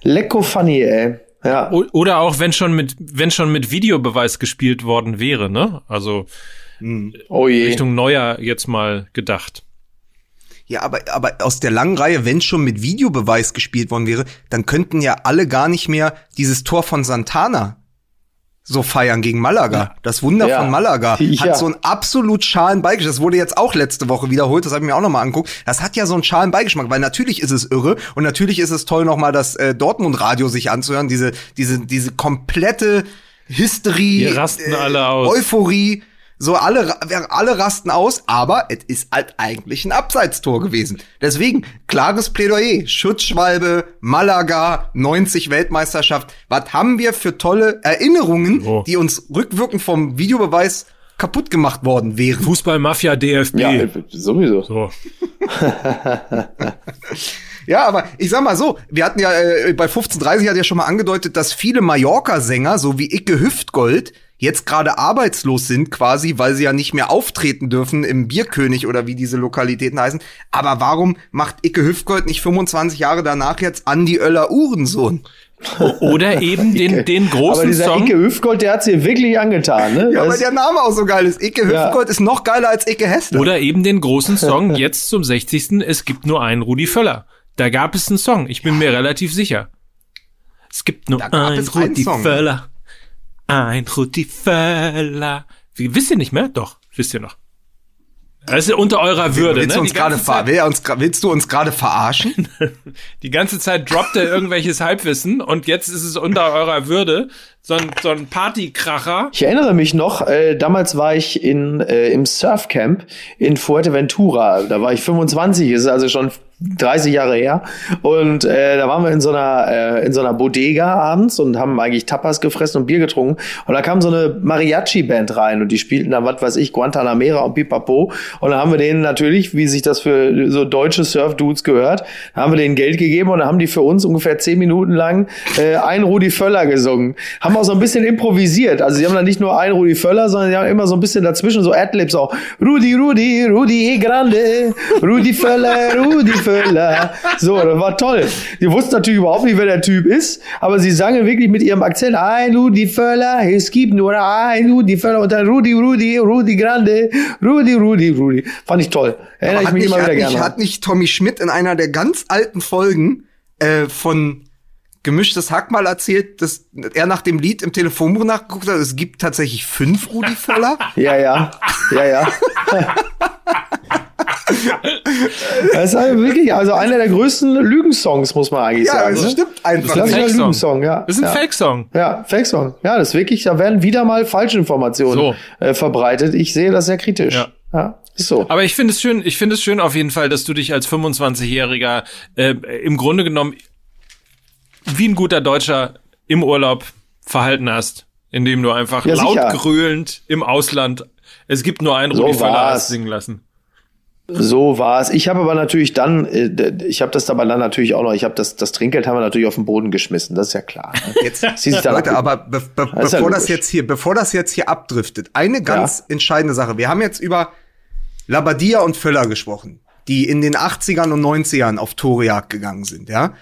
Lecko funny, ey. Ja. Oder auch wenn schon mit, wenn schon mit Videobeweis gespielt worden wäre, ne? Also hm. oh Richtung Neuer jetzt mal gedacht. Ja, aber, aber aus der langen Reihe, wenn schon mit Videobeweis gespielt worden wäre, dann könnten ja alle gar nicht mehr dieses Tor von Santana so feiern gegen Malaga. Ja. Das Wunder ja. von Malaga ja. hat so einen absolut schalen Beigeschmack. Das wurde jetzt auch letzte Woche wiederholt, das habe ich mir auch nochmal angeguckt. Das hat ja so einen schalen Beigeschmack, weil natürlich ist es irre und natürlich ist es toll, nochmal das äh, Dortmund-Radio sich anzuhören, diese, diese, diese komplette Hysterie, rasten alle aus. Euphorie so alle, alle rasten aus, aber es ist halt eigentlich ein Abseitstor gewesen. Deswegen, klares Plädoyer. Schutzschwalbe, Malaga, 90 Weltmeisterschaft. Was haben wir für tolle Erinnerungen, oh. die uns rückwirkend vom Videobeweis kaputt gemacht worden wären. Fußballmafia DFB. Ja, sowieso. So. ja, aber ich sag mal so, wir hatten ja äh, bei 1530 hat ja schon mal angedeutet, dass viele Mallorca-Sänger, so wie Icke Hüftgold, jetzt gerade arbeitslos sind quasi, weil sie ja nicht mehr auftreten dürfen im Bierkönig oder wie diese Lokalitäten heißen. Aber warum macht Icke Hüftgold nicht 25 Jahre danach jetzt Andi Oeller Uhrensohn? Oder eben den, den großen Aber dieser Song. Icke Hüftgold, der hat sie wirklich angetan, ne? Ja, weil der Name auch so geil ist. Icke Hüftgold ja. ist noch geiler als Icke Hessler. Oder eben den großen Song jetzt zum 60. Es gibt nur einen Rudi Völler. Da gab es einen Song, ich bin ja. mir relativ sicher. Es gibt nur einen Rudi Völler. Ein Rudi Völler. Wie, wisst ihr nicht mehr? Doch, wisst ihr noch. Das ist unter eurer Würde, willst ne? Du uns grade will uns, willst du uns gerade verarschen? Die ganze Zeit droppt er irgendwelches Halbwissen und jetzt ist es unter eurer Würde. So ein, so ein Partykracher. Ich erinnere mich noch, äh, damals war ich in, äh, im Surfcamp in Fuerteventura. Da war ich 25, ist also schon 30 Jahre her. Und äh, da waren wir in so einer äh, in so einer Bodega abends und haben eigentlich Tapas gefressen und Bier getrunken. Und da kam so eine Mariachi-Band rein und die spielten da, was weiß ich, Guantanamera und Pipapo. Und da haben wir denen natürlich, wie sich das für so deutsche Surf-Dudes gehört, haben wir denen Geld gegeben und dann haben die für uns ungefähr zehn Minuten lang äh, ein Rudi Völler gesungen. Haben auch so ein bisschen improvisiert. Also sie haben dann nicht nur ein Rudi Völler, sondern sie haben immer so ein bisschen dazwischen so Adlibs auch. Rudi, Rudi, Rudi Grande, Rudi Völler, Rudi Völler. So, das war toll. Die wussten natürlich überhaupt nicht, wer der Typ ist, aber sie sangen wirklich mit ihrem Akzent ein Rudi Völler, es gibt nur ein Rudi Völler und dann Rudi, Rudi, Rudi Grande, Rudi, Rudi, Rudi. Fand ich toll. Erinnere ich mich nicht, immer wieder hat gerne. Nicht, hat nicht Tommy Schmidt in einer der ganz alten Folgen äh, von gemischtes Hack mal erzählt, dass er nach dem Lied im Telefonbuch nachgeguckt hat. Es gibt tatsächlich fünf Rudi Völler. Ja, ja, ja, ja. Das ist halt wirklich, also einer der größten Lügensongs, muss man eigentlich ja, sagen. das ne? stimmt einfach. Das ist ein Fake-Song. Lügensong, ja. Das ist ein ja. Fake-Song. Ja, Fake-Song. Ja, das ist wirklich, da werden wieder mal Falschinformationen So. äh, verbreitet. Ich sehe das sehr kritisch. Ja. Ja, ist so. Aber ich finde es schön, ich finde es schön auf jeden Fall, dass du dich als 25-Jähriger äh, im Grunde genommen wie ein guter Deutscher im Urlaub verhalten hast, indem du einfach Ja, laut sicher. gröhlend im Ausland es gibt nur einen So Rudi Völler singen lassen. So war es. Ich habe aber natürlich dann, äh, ich habe das dabei dann natürlich auch noch, ich habe das, das Trinkgeld haben wir natürlich auf den Boden geschmissen, das ist ja klar. ne? Jetzt, Sie sich dann Leute, ab- aber be be Das ist ja bevor das jetzt hier, bevor das jetzt hier abdriftet, eine ganz entscheidende Sache. Wir haben jetzt über Labadia und Völler gesprochen, die in den 80ern und 90ern auf Torejagd gegangen sind, ja.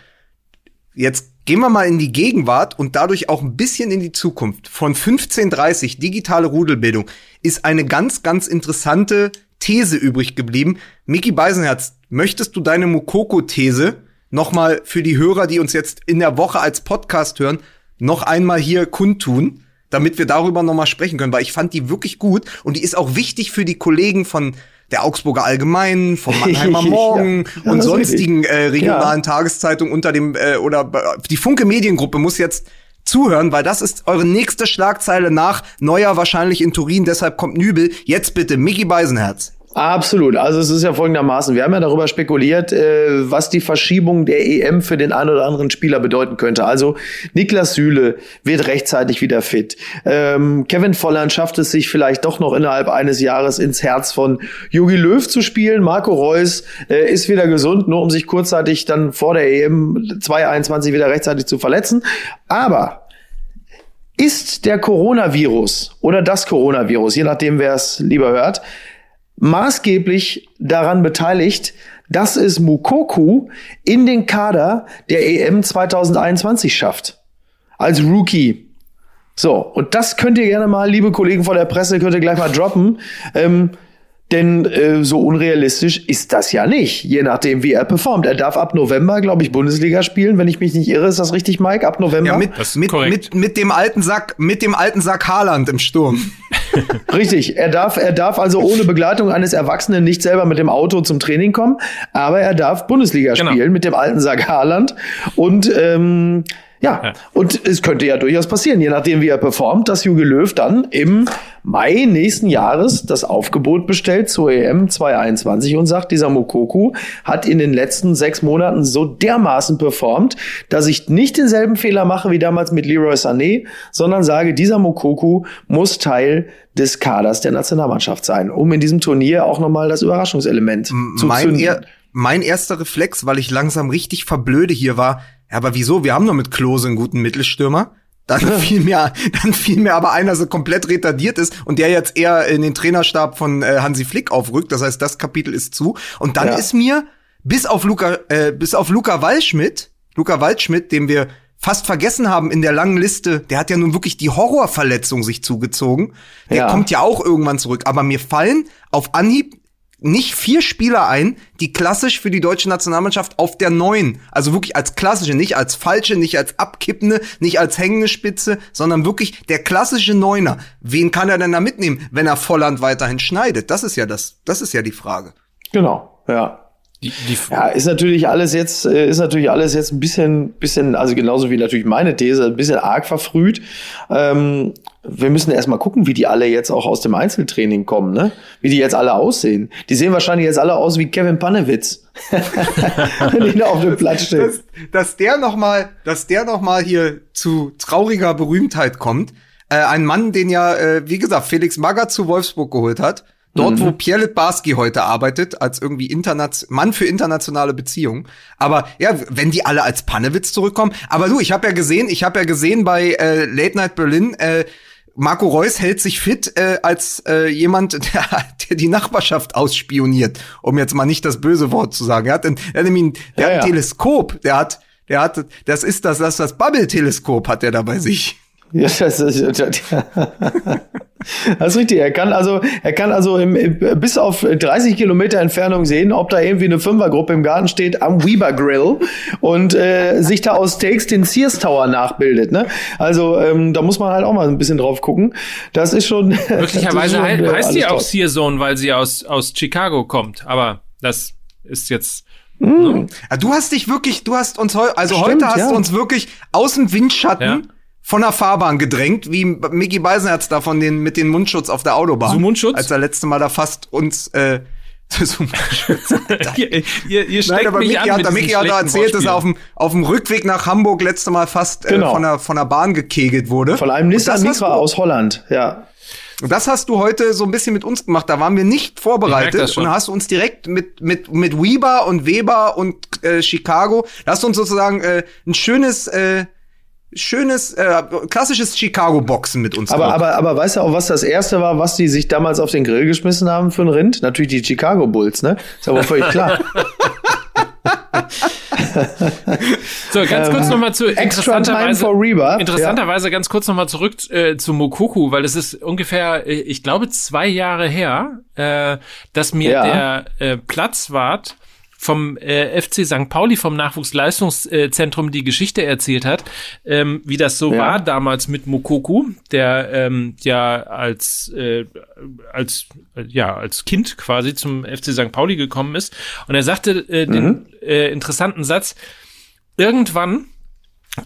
Jetzt gehen wir mal in die Gegenwart und dadurch auch ein bisschen in die Zukunft. Von 1530 digitale Rudelbildung ist eine ganz, ganz interessante These übrig geblieben. Mickey Beisenherz, möchtest du deine Mokoko-These noch mal für die Hörer, die uns jetzt in der Woche als Podcast hören, noch einmal hier kundtun, damit wir darüber noch mal sprechen können, weil ich fand die wirklich gut und die ist auch wichtig für die Kollegen von der Augsburger Allgemeinen, vom Mannheimer Ja. Morgen Ja, und sonstigen äh, regionalen Tageszeitungen unter dem äh, oder die Funke Mediengruppe muss jetzt zuhören, weil das ist eure nächste Schlagzeile nach Neuer wahrscheinlich in Turin, deshalb kommt Nübel. Jetzt bitte Mickey Beisenherz. Absolut. Also es ist ja folgendermaßen, wir haben ja darüber spekuliert, äh, was die Verschiebung der EM für den einen oder anderen Spieler bedeuten könnte. Also Niklas Süle wird rechtzeitig wieder fit. Ähm, Kevin Volland schafft es sich vielleicht doch noch innerhalb eines Jahres ins Herz von Jogi Löw zu spielen. Marco Reus äh, ist wieder gesund, nur um sich kurzzeitig dann vor der EM 2021 wieder rechtzeitig zu verletzen. Aber ist der Coronavirus oder das Coronavirus, je nachdem wer es lieber hört, maßgeblich daran beteiligt, dass es Mukoku in den Kader der EM 2021 schafft. Als Rookie. So, und das könnt ihr gerne mal, liebe Kollegen von der Presse, könnt ihr gleich mal droppen. Ähm, denn äh, so unrealistisch ist das ja nicht, je nachdem, wie er performt. Er darf ab November, glaube ich, Bundesliga spielen, wenn ich mich nicht irre. Ist das richtig, Mike? Ab November? Ja, mit, Das ist mit, korrekt. mit, mit dem alten Sack, mit dem alten Sack Haaland im Sturm. Richtig, er darf, er darf also ohne Begleitung eines Erwachsenen nicht selber mit dem Auto zum Training kommen, aber er darf Bundesliga Genau. spielen mit dem alten Sack Haaland. Und ähm, ja, Ja. und es könnte ja durchaus passieren, je nachdem wie er performt, dass Jogi Löw dann im Mai nächsten Jahres das Aufgebot bestellt zur EM 2021 und sagt, dieser Mokoku hat in den letzten sechs Monaten so dermaßen performt, dass ich nicht denselben Fehler mache wie damals mit Leroy Sané, sondern sage, dieser Mokoku muss Teil des Kaders der Nationalmannschaft sein, um in diesem Turnier auch nochmal das Überraschungselement zu mein, zünden. er, mein erster Reflex, weil ich langsam richtig verblöde hier war, ja, aber wieso? Wir haben doch mit Klose einen guten Mittelstürmer. Dann fiel mir, dann fiel mir aber einer so komplett retardiert ist und der jetzt eher in den Trainerstab von äh, Hansi Flick aufrückt. Das heißt, das Kapitel ist zu. Und dann Ja. ist mir bis auf Luca, äh, bis auf Luca Waldschmidt, Luca Waldschmidt, den wir fast vergessen haben in der langen Liste, der hat ja nun wirklich die Horrorverletzung sich zugezogen. Der Ja. kommt ja auch irgendwann zurück. Aber mir fallen auf Anhieb nicht vier Spieler ein, die klassisch für die deutsche Nationalmannschaft auf der neuen, also wirklich als klassische, nicht als falsche, nicht als abkippende, nicht als hängende Spitze, sondern wirklich der klassische Neuner. Wen kann er denn da mitnehmen, wenn er Volland weiterhin schneidet? Das ist ja das, das ist ja die Frage. Genau, ja. Die, die Ja, ist natürlich alles jetzt, äh, ist natürlich alles jetzt ein bisschen, bisschen, also genauso wie natürlich meine These, ein bisschen arg verfrüht. Ähm, wir müssen erstmal gucken, wie die alle jetzt auch aus dem Einzeltraining kommen, ne? Wie die jetzt alle aussehen. Die sehen wahrscheinlich jetzt alle aus wie Kevin Panewitz. Wenn die da auf dem Platz steht. dass, dass der noch mal, dass der noch mal hier zu trauriger Berühmtheit kommt. Äh, ein Mann, den ja, äh, wie gesagt, Felix Magath zu Wolfsburg geholt hat. Dort, wo Pierre Litbarski heute arbeitet, als irgendwie Internat Mann für internationale Beziehungen. Aber ja, wenn die alle als Pannewitz zurückkommen. Aber du, ich habe ja gesehen, ich habe ja gesehen bei äh, Late Night Berlin, äh, Marco Reus hält sich fit äh, als äh, jemand, der, der die Nachbarschaft ausspioniert, um jetzt mal nicht das böse Wort zu sagen. Er hat, ein, er hat nämlich ein, der Ja, hat ein ja. Teleskop, der hat, der hat, das ist das, das, das Bubble-Teleskop hat er da bei sich. Ja, das, das, das, das ist richtig. Er kann also, er kann also im, im, bis auf 30 Kilometer Entfernung sehen, ob da irgendwie eine Fünfergruppe im Garten steht am Weber Grill und äh, sich da aus Steaks den Sears Tower nachbildet. Ne? Also ähm, da muss man halt auch mal ein bisschen drauf gucken. Das ist schon Möglicherweise das ist schon, äh, heißt die alles auch top. Sear Zone, weil sie aus, aus Chicago kommt. Aber das ist jetzt. Ja, du hast dich wirklich, du hast uns heu also Stimmt, heute hast ja. du uns wirklich aus dem Windschatten Ja. Von der Fahrbahn gedrängt, wie Mickey Beisenherz da von den mit den Mundschutz auf der Autobahn. So Mundschutz? Als er letzte Mal da fast uns äh, so Mundschutz. ihr, ihr, ihr steckt Nein, aber mich Mickey an hat, Mickey hat da erzählt, dass er auf dem, auf dem Rückweg nach Hamburg letzte Mal fast äh, Genau. von, der, von der Bahn gekegelt wurde. Von einem Nissan Micra aus Holland, ja. Und das hast du heute so ein bisschen mit uns gemacht. Da waren wir nicht Ich merk vorbereitet. das schon. Und da hast du uns direkt mit, mit, mit Weber und Weber und äh, Chicago, da hast du uns sozusagen äh, ein schönes, äh, schönes, äh, klassisches Chicago-Boxen mit uns Aber, gemacht. aber, aber weißt du auch, was das erste war, was die sich damals auf den Grill geschmissen haben für ein Rind? Natürlich die Chicago Bulls, ne? Ist aber völlig klar. So, ganz kurz nochmal zu Ähm, Extra time interessanterweise, for Reba. interessanterweise ganz kurz nochmal zurück äh, zu Mokoku, weil es ist ungefähr, äh, ich glaube, zwei Jahre her, äh, dass mir Ja. der äh, Platzwart vom äh, FC St. Pauli vom Nachwuchsleistungszentrum die Geschichte erzählt hat, ähm, wie das so Ja. war damals mit Mokoku, der ähm, ja als äh, als äh, ja als Kind quasi zum FC St. Pauli gekommen ist und er sagte äh, den äh, interessanten Satz: Irgendwann,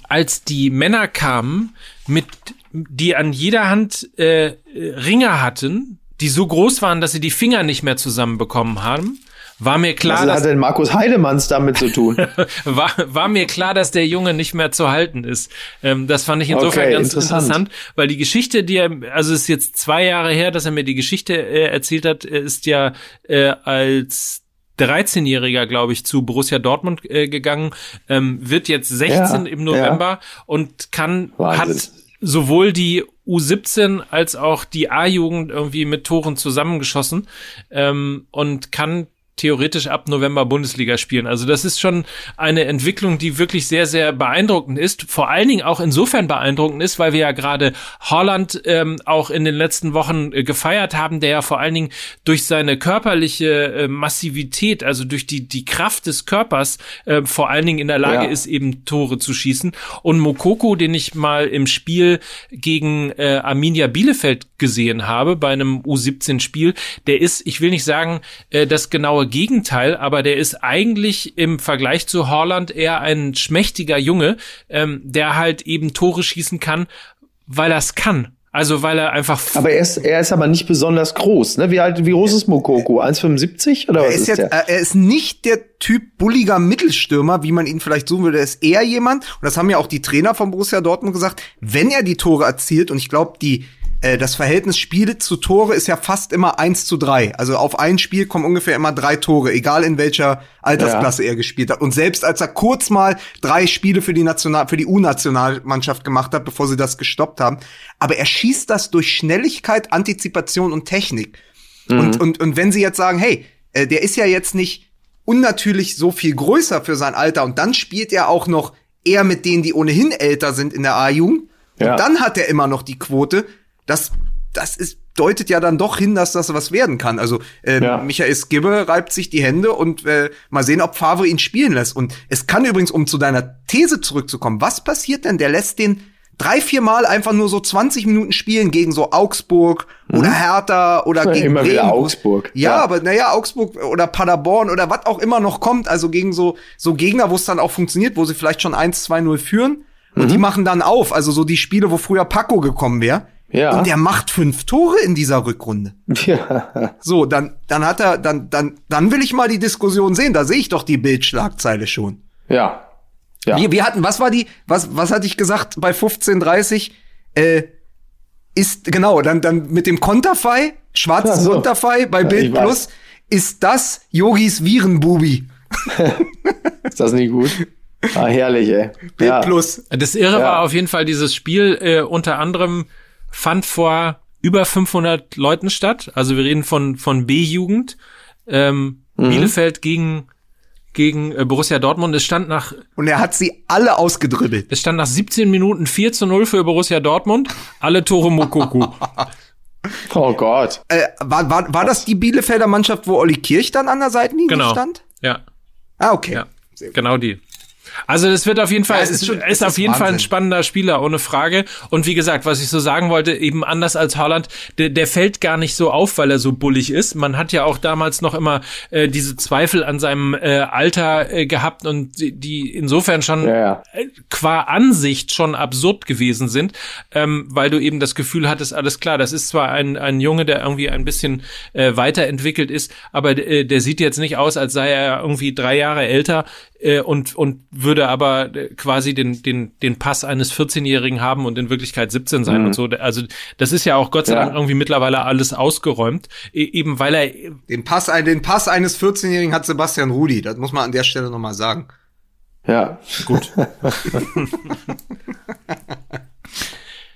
als die Männer kamen, mit die an jeder Hand äh, Ringe hatten, die so groß waren, dass sie die Finger nicht mehr zusammenbekommen haben, war mir klar, Was dass hat denn Markus Heidemanns damit zu tun? war, war mir klar, dass der Junge nicht mehr zu halten ist. Ähm, das fand ich insofern Okay, ganz interessant. interessant. weil die Geschichte, die er, also es ist jetzt zwei Jahre her, dass er mir die Geschichte äh, erzählt hat, ist ja äh, als 13-Jähriger, glaube ich, zu Borussia Dortmund äh, gegangen, ähm, wird jetzt 16 Ja, im November und kann, Wahnsinn. hat sowohl die U17 als auch die A-Jugend irgendwie mit Toren zusammengeschossen ähm, und kann theoretisch ab November Bundesliga spielen. Also das ist schon eine Entwicklung, die wirklich sehr, sehr beeindruckend ist. Vor allen Dingen auch insofern beeindruckend ist, weil wir ja gerade Holland ähm, auch in den letzten Wochen äh, gefeiert haben, der ja vor allen Dingen durch seine körperliche äh, Massivität, also durch die, die Kraft des Körpers, äh, vor allen Dingen in der Lage Ja. ist, eben Tore zu schießen. Und Mokoko, den ich mal im Spiel gegen äh, Arminia Bielefeld gesehen habe, bei einem U17-Spiel, der ist, ich will nicht sagen, äh, das genaue Gegenteil, aber der ist eigentlich im Vergleich zu Holland eher ein schmächtiger Junge, ähm, der halt eben Tore schießen kann, weil er es kann. Also weil er einfach Aber er ist, er ist aber nicht besonders groß. Ne? Wie, alt, wie groß ist Mokoko? 1,75 oder er was ist, ist, jetzt, der? äh, er ist nicht der Typ bulliger Mittelstürmer, wie man ihn vielleicht suchen würde. Er ist eher jemand, und das haben ja auch die Trainer von Borussia Dortmund gesagt, wenn er die Tore erzielt, und ich glaube, die äh, das Verhältnis Spiele zu Tore ist ja fast immer eins zu drei. Also auf ein Spiel kommen ungefähr immer drei Tore, egal in welcher Altersklasse er gespielt hat. Und selbst als er kurz mal drei Spiele für die National, für die U-Nationalmannschaft gemacht hat, bevor sie das gestoppt haben, aber er schießt das durch Schnelligkeit, Antizipation und Technik. Und, und, und wenn sie jetzt sagen, hey, äh, der ist ja jetzt nicht unnatürlich so viel größer für sein Alter und dann spielt er auch noch eher mit denen, die ohnehin älter sind in der A-Jugend Ja. und dann hat er immer noch die Quote, das das ist deutet ja dann doch hin, dass das was werden kann. Also äh, Ja. Michael Skibbe reibt sich die Hände und äh, mal sehen, ob Favre ihn spielen lässt. Und es kann übrigens, um zu deiner These zurückzukommen, was passiert denn? Der lässt den drei, vier Mal einfach nur so 20 Minuten spielen gegen so Augsburg oder Hertha oder Ja, gegen Mhm. immer wieder Bremen. Augsburg. Ja, Ja. aber naja, Augsburg oder Paderborn oder was auch immer noch kommt, also gegen so, so Gegner, wo es dann auch funktioniert, wo sie vielleicht schon 1-2-0 führen und Mhm. die machen dann auf. Also so die Spiele, wo früher Paco gekommen wäre. Ja. Und der macht fünf Tore in dieser Rückrunde. Ja. So, dann, dann hat er, dann, dann, dann will ich mal die Diskussion sehen. Da sehe ich doch die Bildschlagzeile schon. Ja. Ja. Wir, wir hatten, was war die, was, was hatte ich gesagt bei 15:30? Äh, ist genau, dann, dann mit dem Konterfei, schwarzes Ach so. Konterfei bei Ja, Bild. Plus, ist das Yogis Virenbubi. Ist das nicht gut? Ah, herrlich, ey. Bild Ja. Plus. Das Irre Ja. war auf jeden Fall, dieses Spiel äh, unter anderem fand vor über 500 Leuten statt. Also wir reden von, von B-Jugend. Ähm, Mhm. Bielefeld gegen, gegen äh, Borussia Dortmund. Es stand nach, Und er hat sie alle ausgedribbelt. es stand nach 17 Minuten 4 zu 0 für Borussia Dortmund. Alle Tore Mokoku. Oh Gott. Äh, war, war, war das die Bielefelder Mannschaft, wo Olli Kirch dann an der Seitenlinie Genau. stand? Ja, Ah, okay. ja. Genau die. Also das wird auf jeden Fall, Ja, es ist, ist schon- ist es auf ist jeden Fall ein Wahnsinn. spannender Spieler, ohne Frage. Und wie gesagt, was ich so sagen wollte, eben anders als Haaland, der, der fällt gar nicht so auf, weil er so bullig ist. Man hat ja auch damals noch immer äh, diese Zweifel an seinem äh, Alter äh, gehabt und die, die insofern schon Ja, ja. äh, qua Ansicht schon absurd gewesen sind, ähm, weil du eben das Gefühl hattest, alles klar, das ist zwar ein, ein Junge, der irgendwie ein bisschen äh, weiterentwickelt ist, aber äh, der sieht jetzt nicht aus, als sei er irgendwie drei Jahre älter äh, und, und würde aber äh, quasi den, den, den Pass eines 14-Jährigen haben und in Wirklichkeit 17 sein und so. Also das ist ja auch Gott sei Ja. Dank irgendwie mittlerweile alles ausgeräumt, e eben weil er Den Pass, den Pass eines 14-Jährigen hat Sebastian Rudi. Das muss man an der Stelle noch mal sagen. Ja. gut,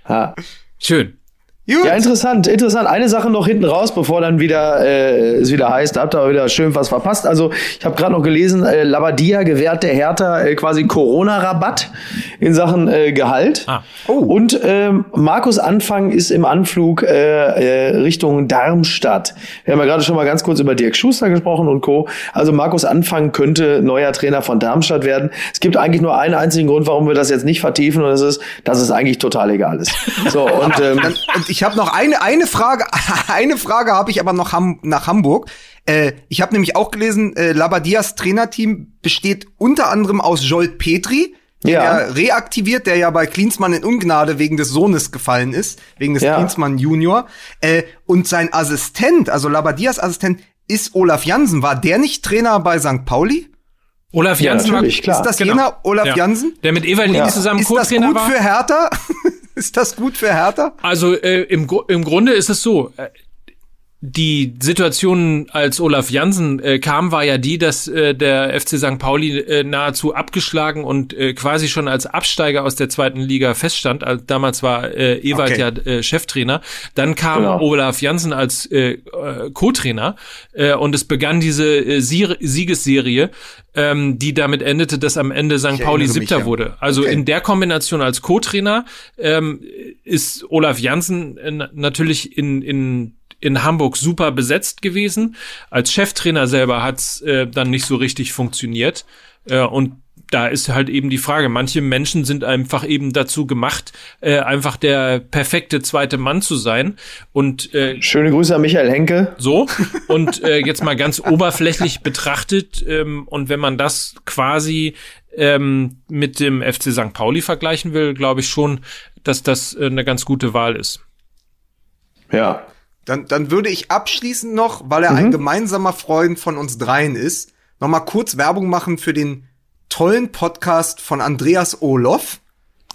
ja. schön. Gut. Ja, interessant, interessant. Eine Sache noch hinten raus, bevor dann wieder äh, es wieder heißt, habt ihr wieder schön was verpasst. Also ich habe gerade noch gelesen, äh, Labadia gewährt der Hertha äh, quasi Corona-Rabatt in Sachen äh, Gehalt. Ah. Oh. Und ähm, Markus Anfang ist im Anflug äh, äh, Richtung Darmstadt. Wir haben ja gerade schon mal ganz kurz über Dirk Schuster gesprochen und Co. Also Markus Anfang könnte neuer Trainer von Darmstadt werden. Es gibt eigentlich nur einen einzigen Grund, warum wir das jetzt nicht vertiefen und das ist, dass es eigentlich total egal ist. So und ähm, ich habe noch eine, eine Frage, eine Frage habe ich aber noch ham, nach Hamburg. Äh, ich habe nämlich auch gelesen, äh, Labadias Trainerteam besteht unter anderem aus Jolt Petri, Ja. er reaktiviert, der ja bei Klinsmann in Ungnade wegen des Sohnes gefallen ist, wegen des Ja. Klinsmann Junior. Äh, und sein Assistent, also Labadias Assistent, ist Olaf Jansen. War der nicht Trainer bei St. Pauli? Olaf Ja, Janssen war, natürlich, klar. Ist das Genau. jener Olaf Ja. Jansen? der mit Ewald Lien zusammen Ist das Co-Trainer gut war. für Hertha? ist das gut für Hertha? Also äh, im, im Grunde ist es so. Die Situation, als Olaf Jansen äh, kam, war ja die, dass äh, der FC St. Pauli äh, nahezu abgeschlagen und äh, quasi schon als Absteiger aus der zweiten Liga feststand. Also, damals war äh, Ewald Okay. ja äh, Cheftrainer. Dann kam Genau. Olaf Jansen als äh, Co-Trainer äh, und es begann diese äh, Siegesserie, ähm, die damit endete, dass am Ende St. Pauli Siebter ja. wurde. Also Okay. in der Kombination als Co-Trainer ähm, ist Olaf Jansen äh, natürlich in, in, in Hamburg super besetzt gewesen. Als Cheftrainer selber hat's äh, dann nicht so richtig funktioniert. Äh, und da ist halt eben die Frage, manche Menschen sind einfach eben dazu gemacht, äh, einfach der perfekte zweite Mann zu sein. Und äh, schöne Grüße an Michael Henke. so. Und äh, jetzt mal ganz oberflächlich betrachtet, ähm, und wenn man das quasi ähm, mit dem FC St. Pauli vergleichen will, glaube ich schon, dass das äh, eine ganz gute Wahl ist. Ja. Dann, dann würde ich abschließend noch, weil er ein gemeinsamer Freund von uns dreien ist, noch mal kurz Werbung machen für den tollen Podcast von Andreas Olof.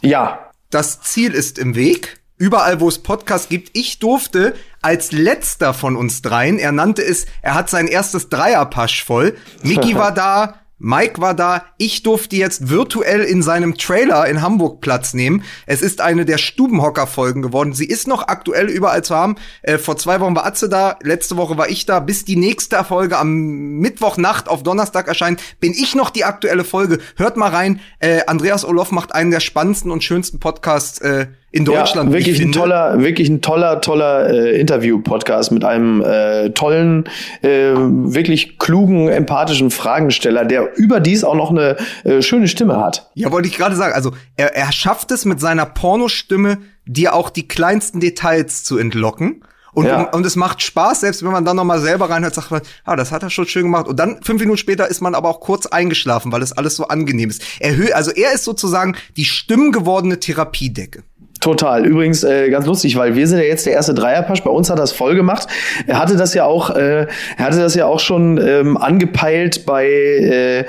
Ja. Das Ziel ist im Weg. Überall, wo es Podcasts gibt. Ich durfte als letzter von uns dreien, er nannte es, er hat sein erstes Dreierpasch voll. Miki war da, Mike war da. Ich durfte jetzt virtuell in seinem Trailer in Hamburg Platz nehmen. Es ist eine der Stubenhocker-Folgen geworden. Sie ist noch aktuell überall zu haben. Äh, vor zwei Wochen war Atze da, letzte Woche war ich da. Bis die nächste Folge am Mittwochnacht auf Donnerstag erscheint, bin ich noch die aktuelle Folge. Hört mal rein. Äh, Andreas Olof macht einen der spannendsten und schönsten Podcasts, äh, in Deutschland. Ja, wirklich ein toller, wirklich ein toller, toller äh, Interview-Podcast mit einem äh, tollen, äh, wirklich klugen, empathischen Fragensteller, der überdies auch noch eine äh, schöne Stimme hat. Ja, wollte ich gerade sagen. Also er, er schafft es mit seiner Pornostimme, dir auch die kleinsten Details zu entlocken. Und, ja. und, und es macht Spaß, selbst wenn man dann noch mal selber reinhört, sagt man, ah, das hat er schon schön gemacht. Und dann fünf Minuten später ist man aber auch kurz eingeschlafen, weil es alles so angenehm ist. Er, also er ist sozusagen die stimmgewordene Therapiedecke. Total. Übrigens äh, ganz lustig, weil wir sind ja jetzt der erste Dreierpasch. Bei uns hat das voll gemacht. Er hatte das ja auch, äh, er hatte das ja auch schon ähm, angepeilt bei äh,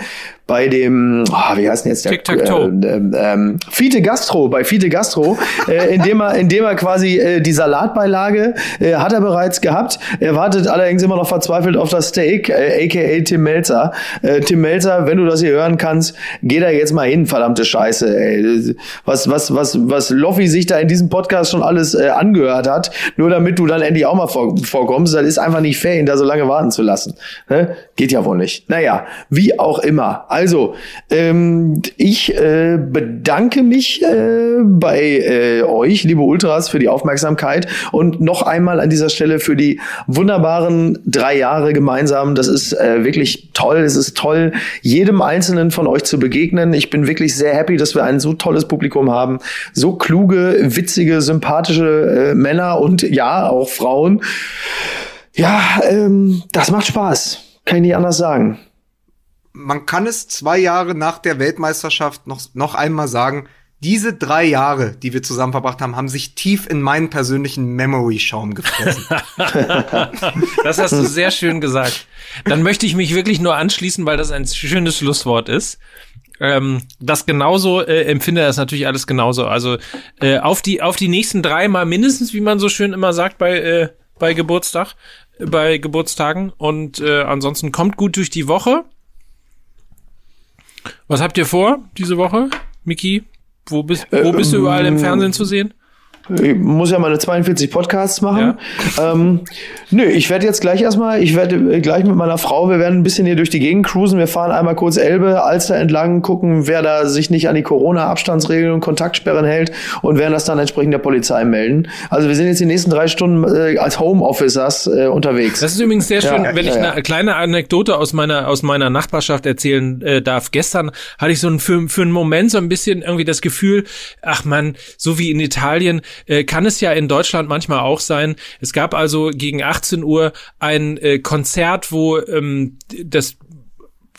bei dem, oh, wie heißt denn jetzt der? Tic Tac Toe. Äh, ähm, ähm, Fiete Gastro, bei Fiete Gastro, äh, indem er, indem er quasi äh, die Salatbeilage äh, hat er bereits gehabt. Er wartet allerdings immer noch verzweifelt auf das Steak, äh, aka Tim Melzer. Äh, Tim Melzer, wenn du das hier hören kannst, geh da jetzt mal hin, verdammte Scheiße. Ey. Was, was, was, was Loffi sich da in diesem Podcast schon alles äh, angehört hat, nur damit du dann endlich auch mal vor, vorkommst, das ist einfach nicht fair, ihn da so lange warten zu lassen. Ne? Geht ja wohl nicht. Naja, wie auch immer. Also, ähm, ich äh, bedanke mich äh, bei äh, euch, liebe Ultras, für die Aufmerksamkeit und noch einmal an dieser Stelle für die wunderbaren drei Jahre gemeinsam. Das ist äh, wirklich toll. Es ist toll, jedem Einzelnen von euch zu begegnen. Ich bin wirklich sehr happy, dass wir ein so tolles Publikum haben. So kluge, witzige, sympathische äh, Männer und ja, auch Frauen. Ja, ähm, das macht Spaß. Kann ich nicht anders sagen man kann es zwei Jahre nach der Weltmeisterschaft noch, noch einmal sagen, diese drei Jahre, die wir zusammen verbracht haben, haben sich tief in meinen persönlichen Memory-Schaum gefressen. das hast du sehr schön gesagt. Dann möchte ich mich wirklich nur anschließen, weil das ein schönes Schlusswort ist. Ähm, das genauso äh, empfinde das natürlich alles genauso. Also äh, auf die auf die nächsten drei Mal mindestens, wie man so schön immer sagt bei äh, bei Geburtstag, bei Geburtstagen. Und äh, ansonsten kommt gut durch die Woche. Was habt ihr vor diese Woche, Miki? Wo bist, wo bist du überall im ähm, Fernsehen zu sehen? Ich muss ja meine 42 Podcasts machen. Ja. Ähm, nö, ich werde jetzt gleich erstmal, ich werde gleich mit meiner Frau, wir werden ein bisschen hier durch die Gegend cruisen. Wir fahren einmal kurz Elbe, Alster entlang, gucken, wer da sich nicht an die Corona-Abstandsregeln und Kontaktsperren hält und werden das dann entsprechend der Polizei melden. Also wir sind jetzt die nächsten drei Stunden äh, als Homeofficers äh, unterwegs. Das ist übrigens sehr schön, ja, wenn ja, ich eine kleine Anekdote aus meiner, aus meiner Nachbarschaft erzählen äh, darf. Gestern hatte ich so ein, für, für einen Moment so ein bisschen irgendwie das Gefühl, ach man, so wie in Italien, äh, kann es ja in Deutschland manchmal auch sein. Es gab also gegen 18 Uhr ein äh, Konzert, wo ähm, das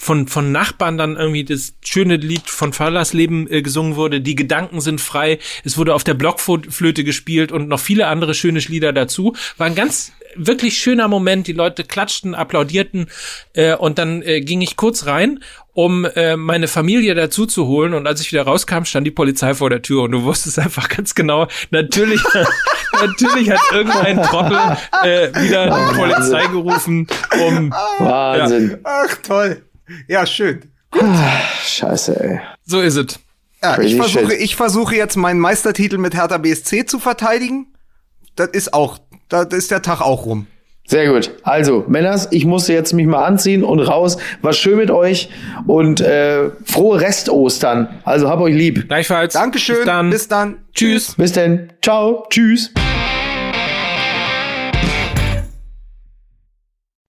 von, von Nachbarn dann irgendwie das schöne Lied von Fallersleben äh, gesungen wurde. Die Gedanken sind frei. Es wurde auf der Blockflöte gespielt und noch viele andere schöne Lieder dazu. War ein ganz wirklich schöner Moment. Die Leute klatschten, applaudierten äh, und dann äh, ging ich kurz rein, um äh, meine Familie dazu zu holen und als ich wieder rauskam, stand die Polizei vor der Tür und du wusstest einfach ganz genau, natürlich, natürlich hat irgendein Trottel äh, wieder die Polizei gerufen, um Wahnsinn. Ja. Ach toll. Ja, schön. Gut. Scheiße, ey. So ist es. Ja, ich versuche, ich versuche jetzt meinen Meistertitel mit Hertha BSC zu verteidigen. Das ist auch da ist der Tag auch rum. Sehr gut. Also, Männers, ich musste jetzt mich mal anziehen und raus. War schön mit euch und äh, frohe Rest-Ostern. Also hab euch lieb. Gleichfalls. Dankeschön. Bis dann. Bis dann. Tschüss. Bis denn. Ciao. Tschüss.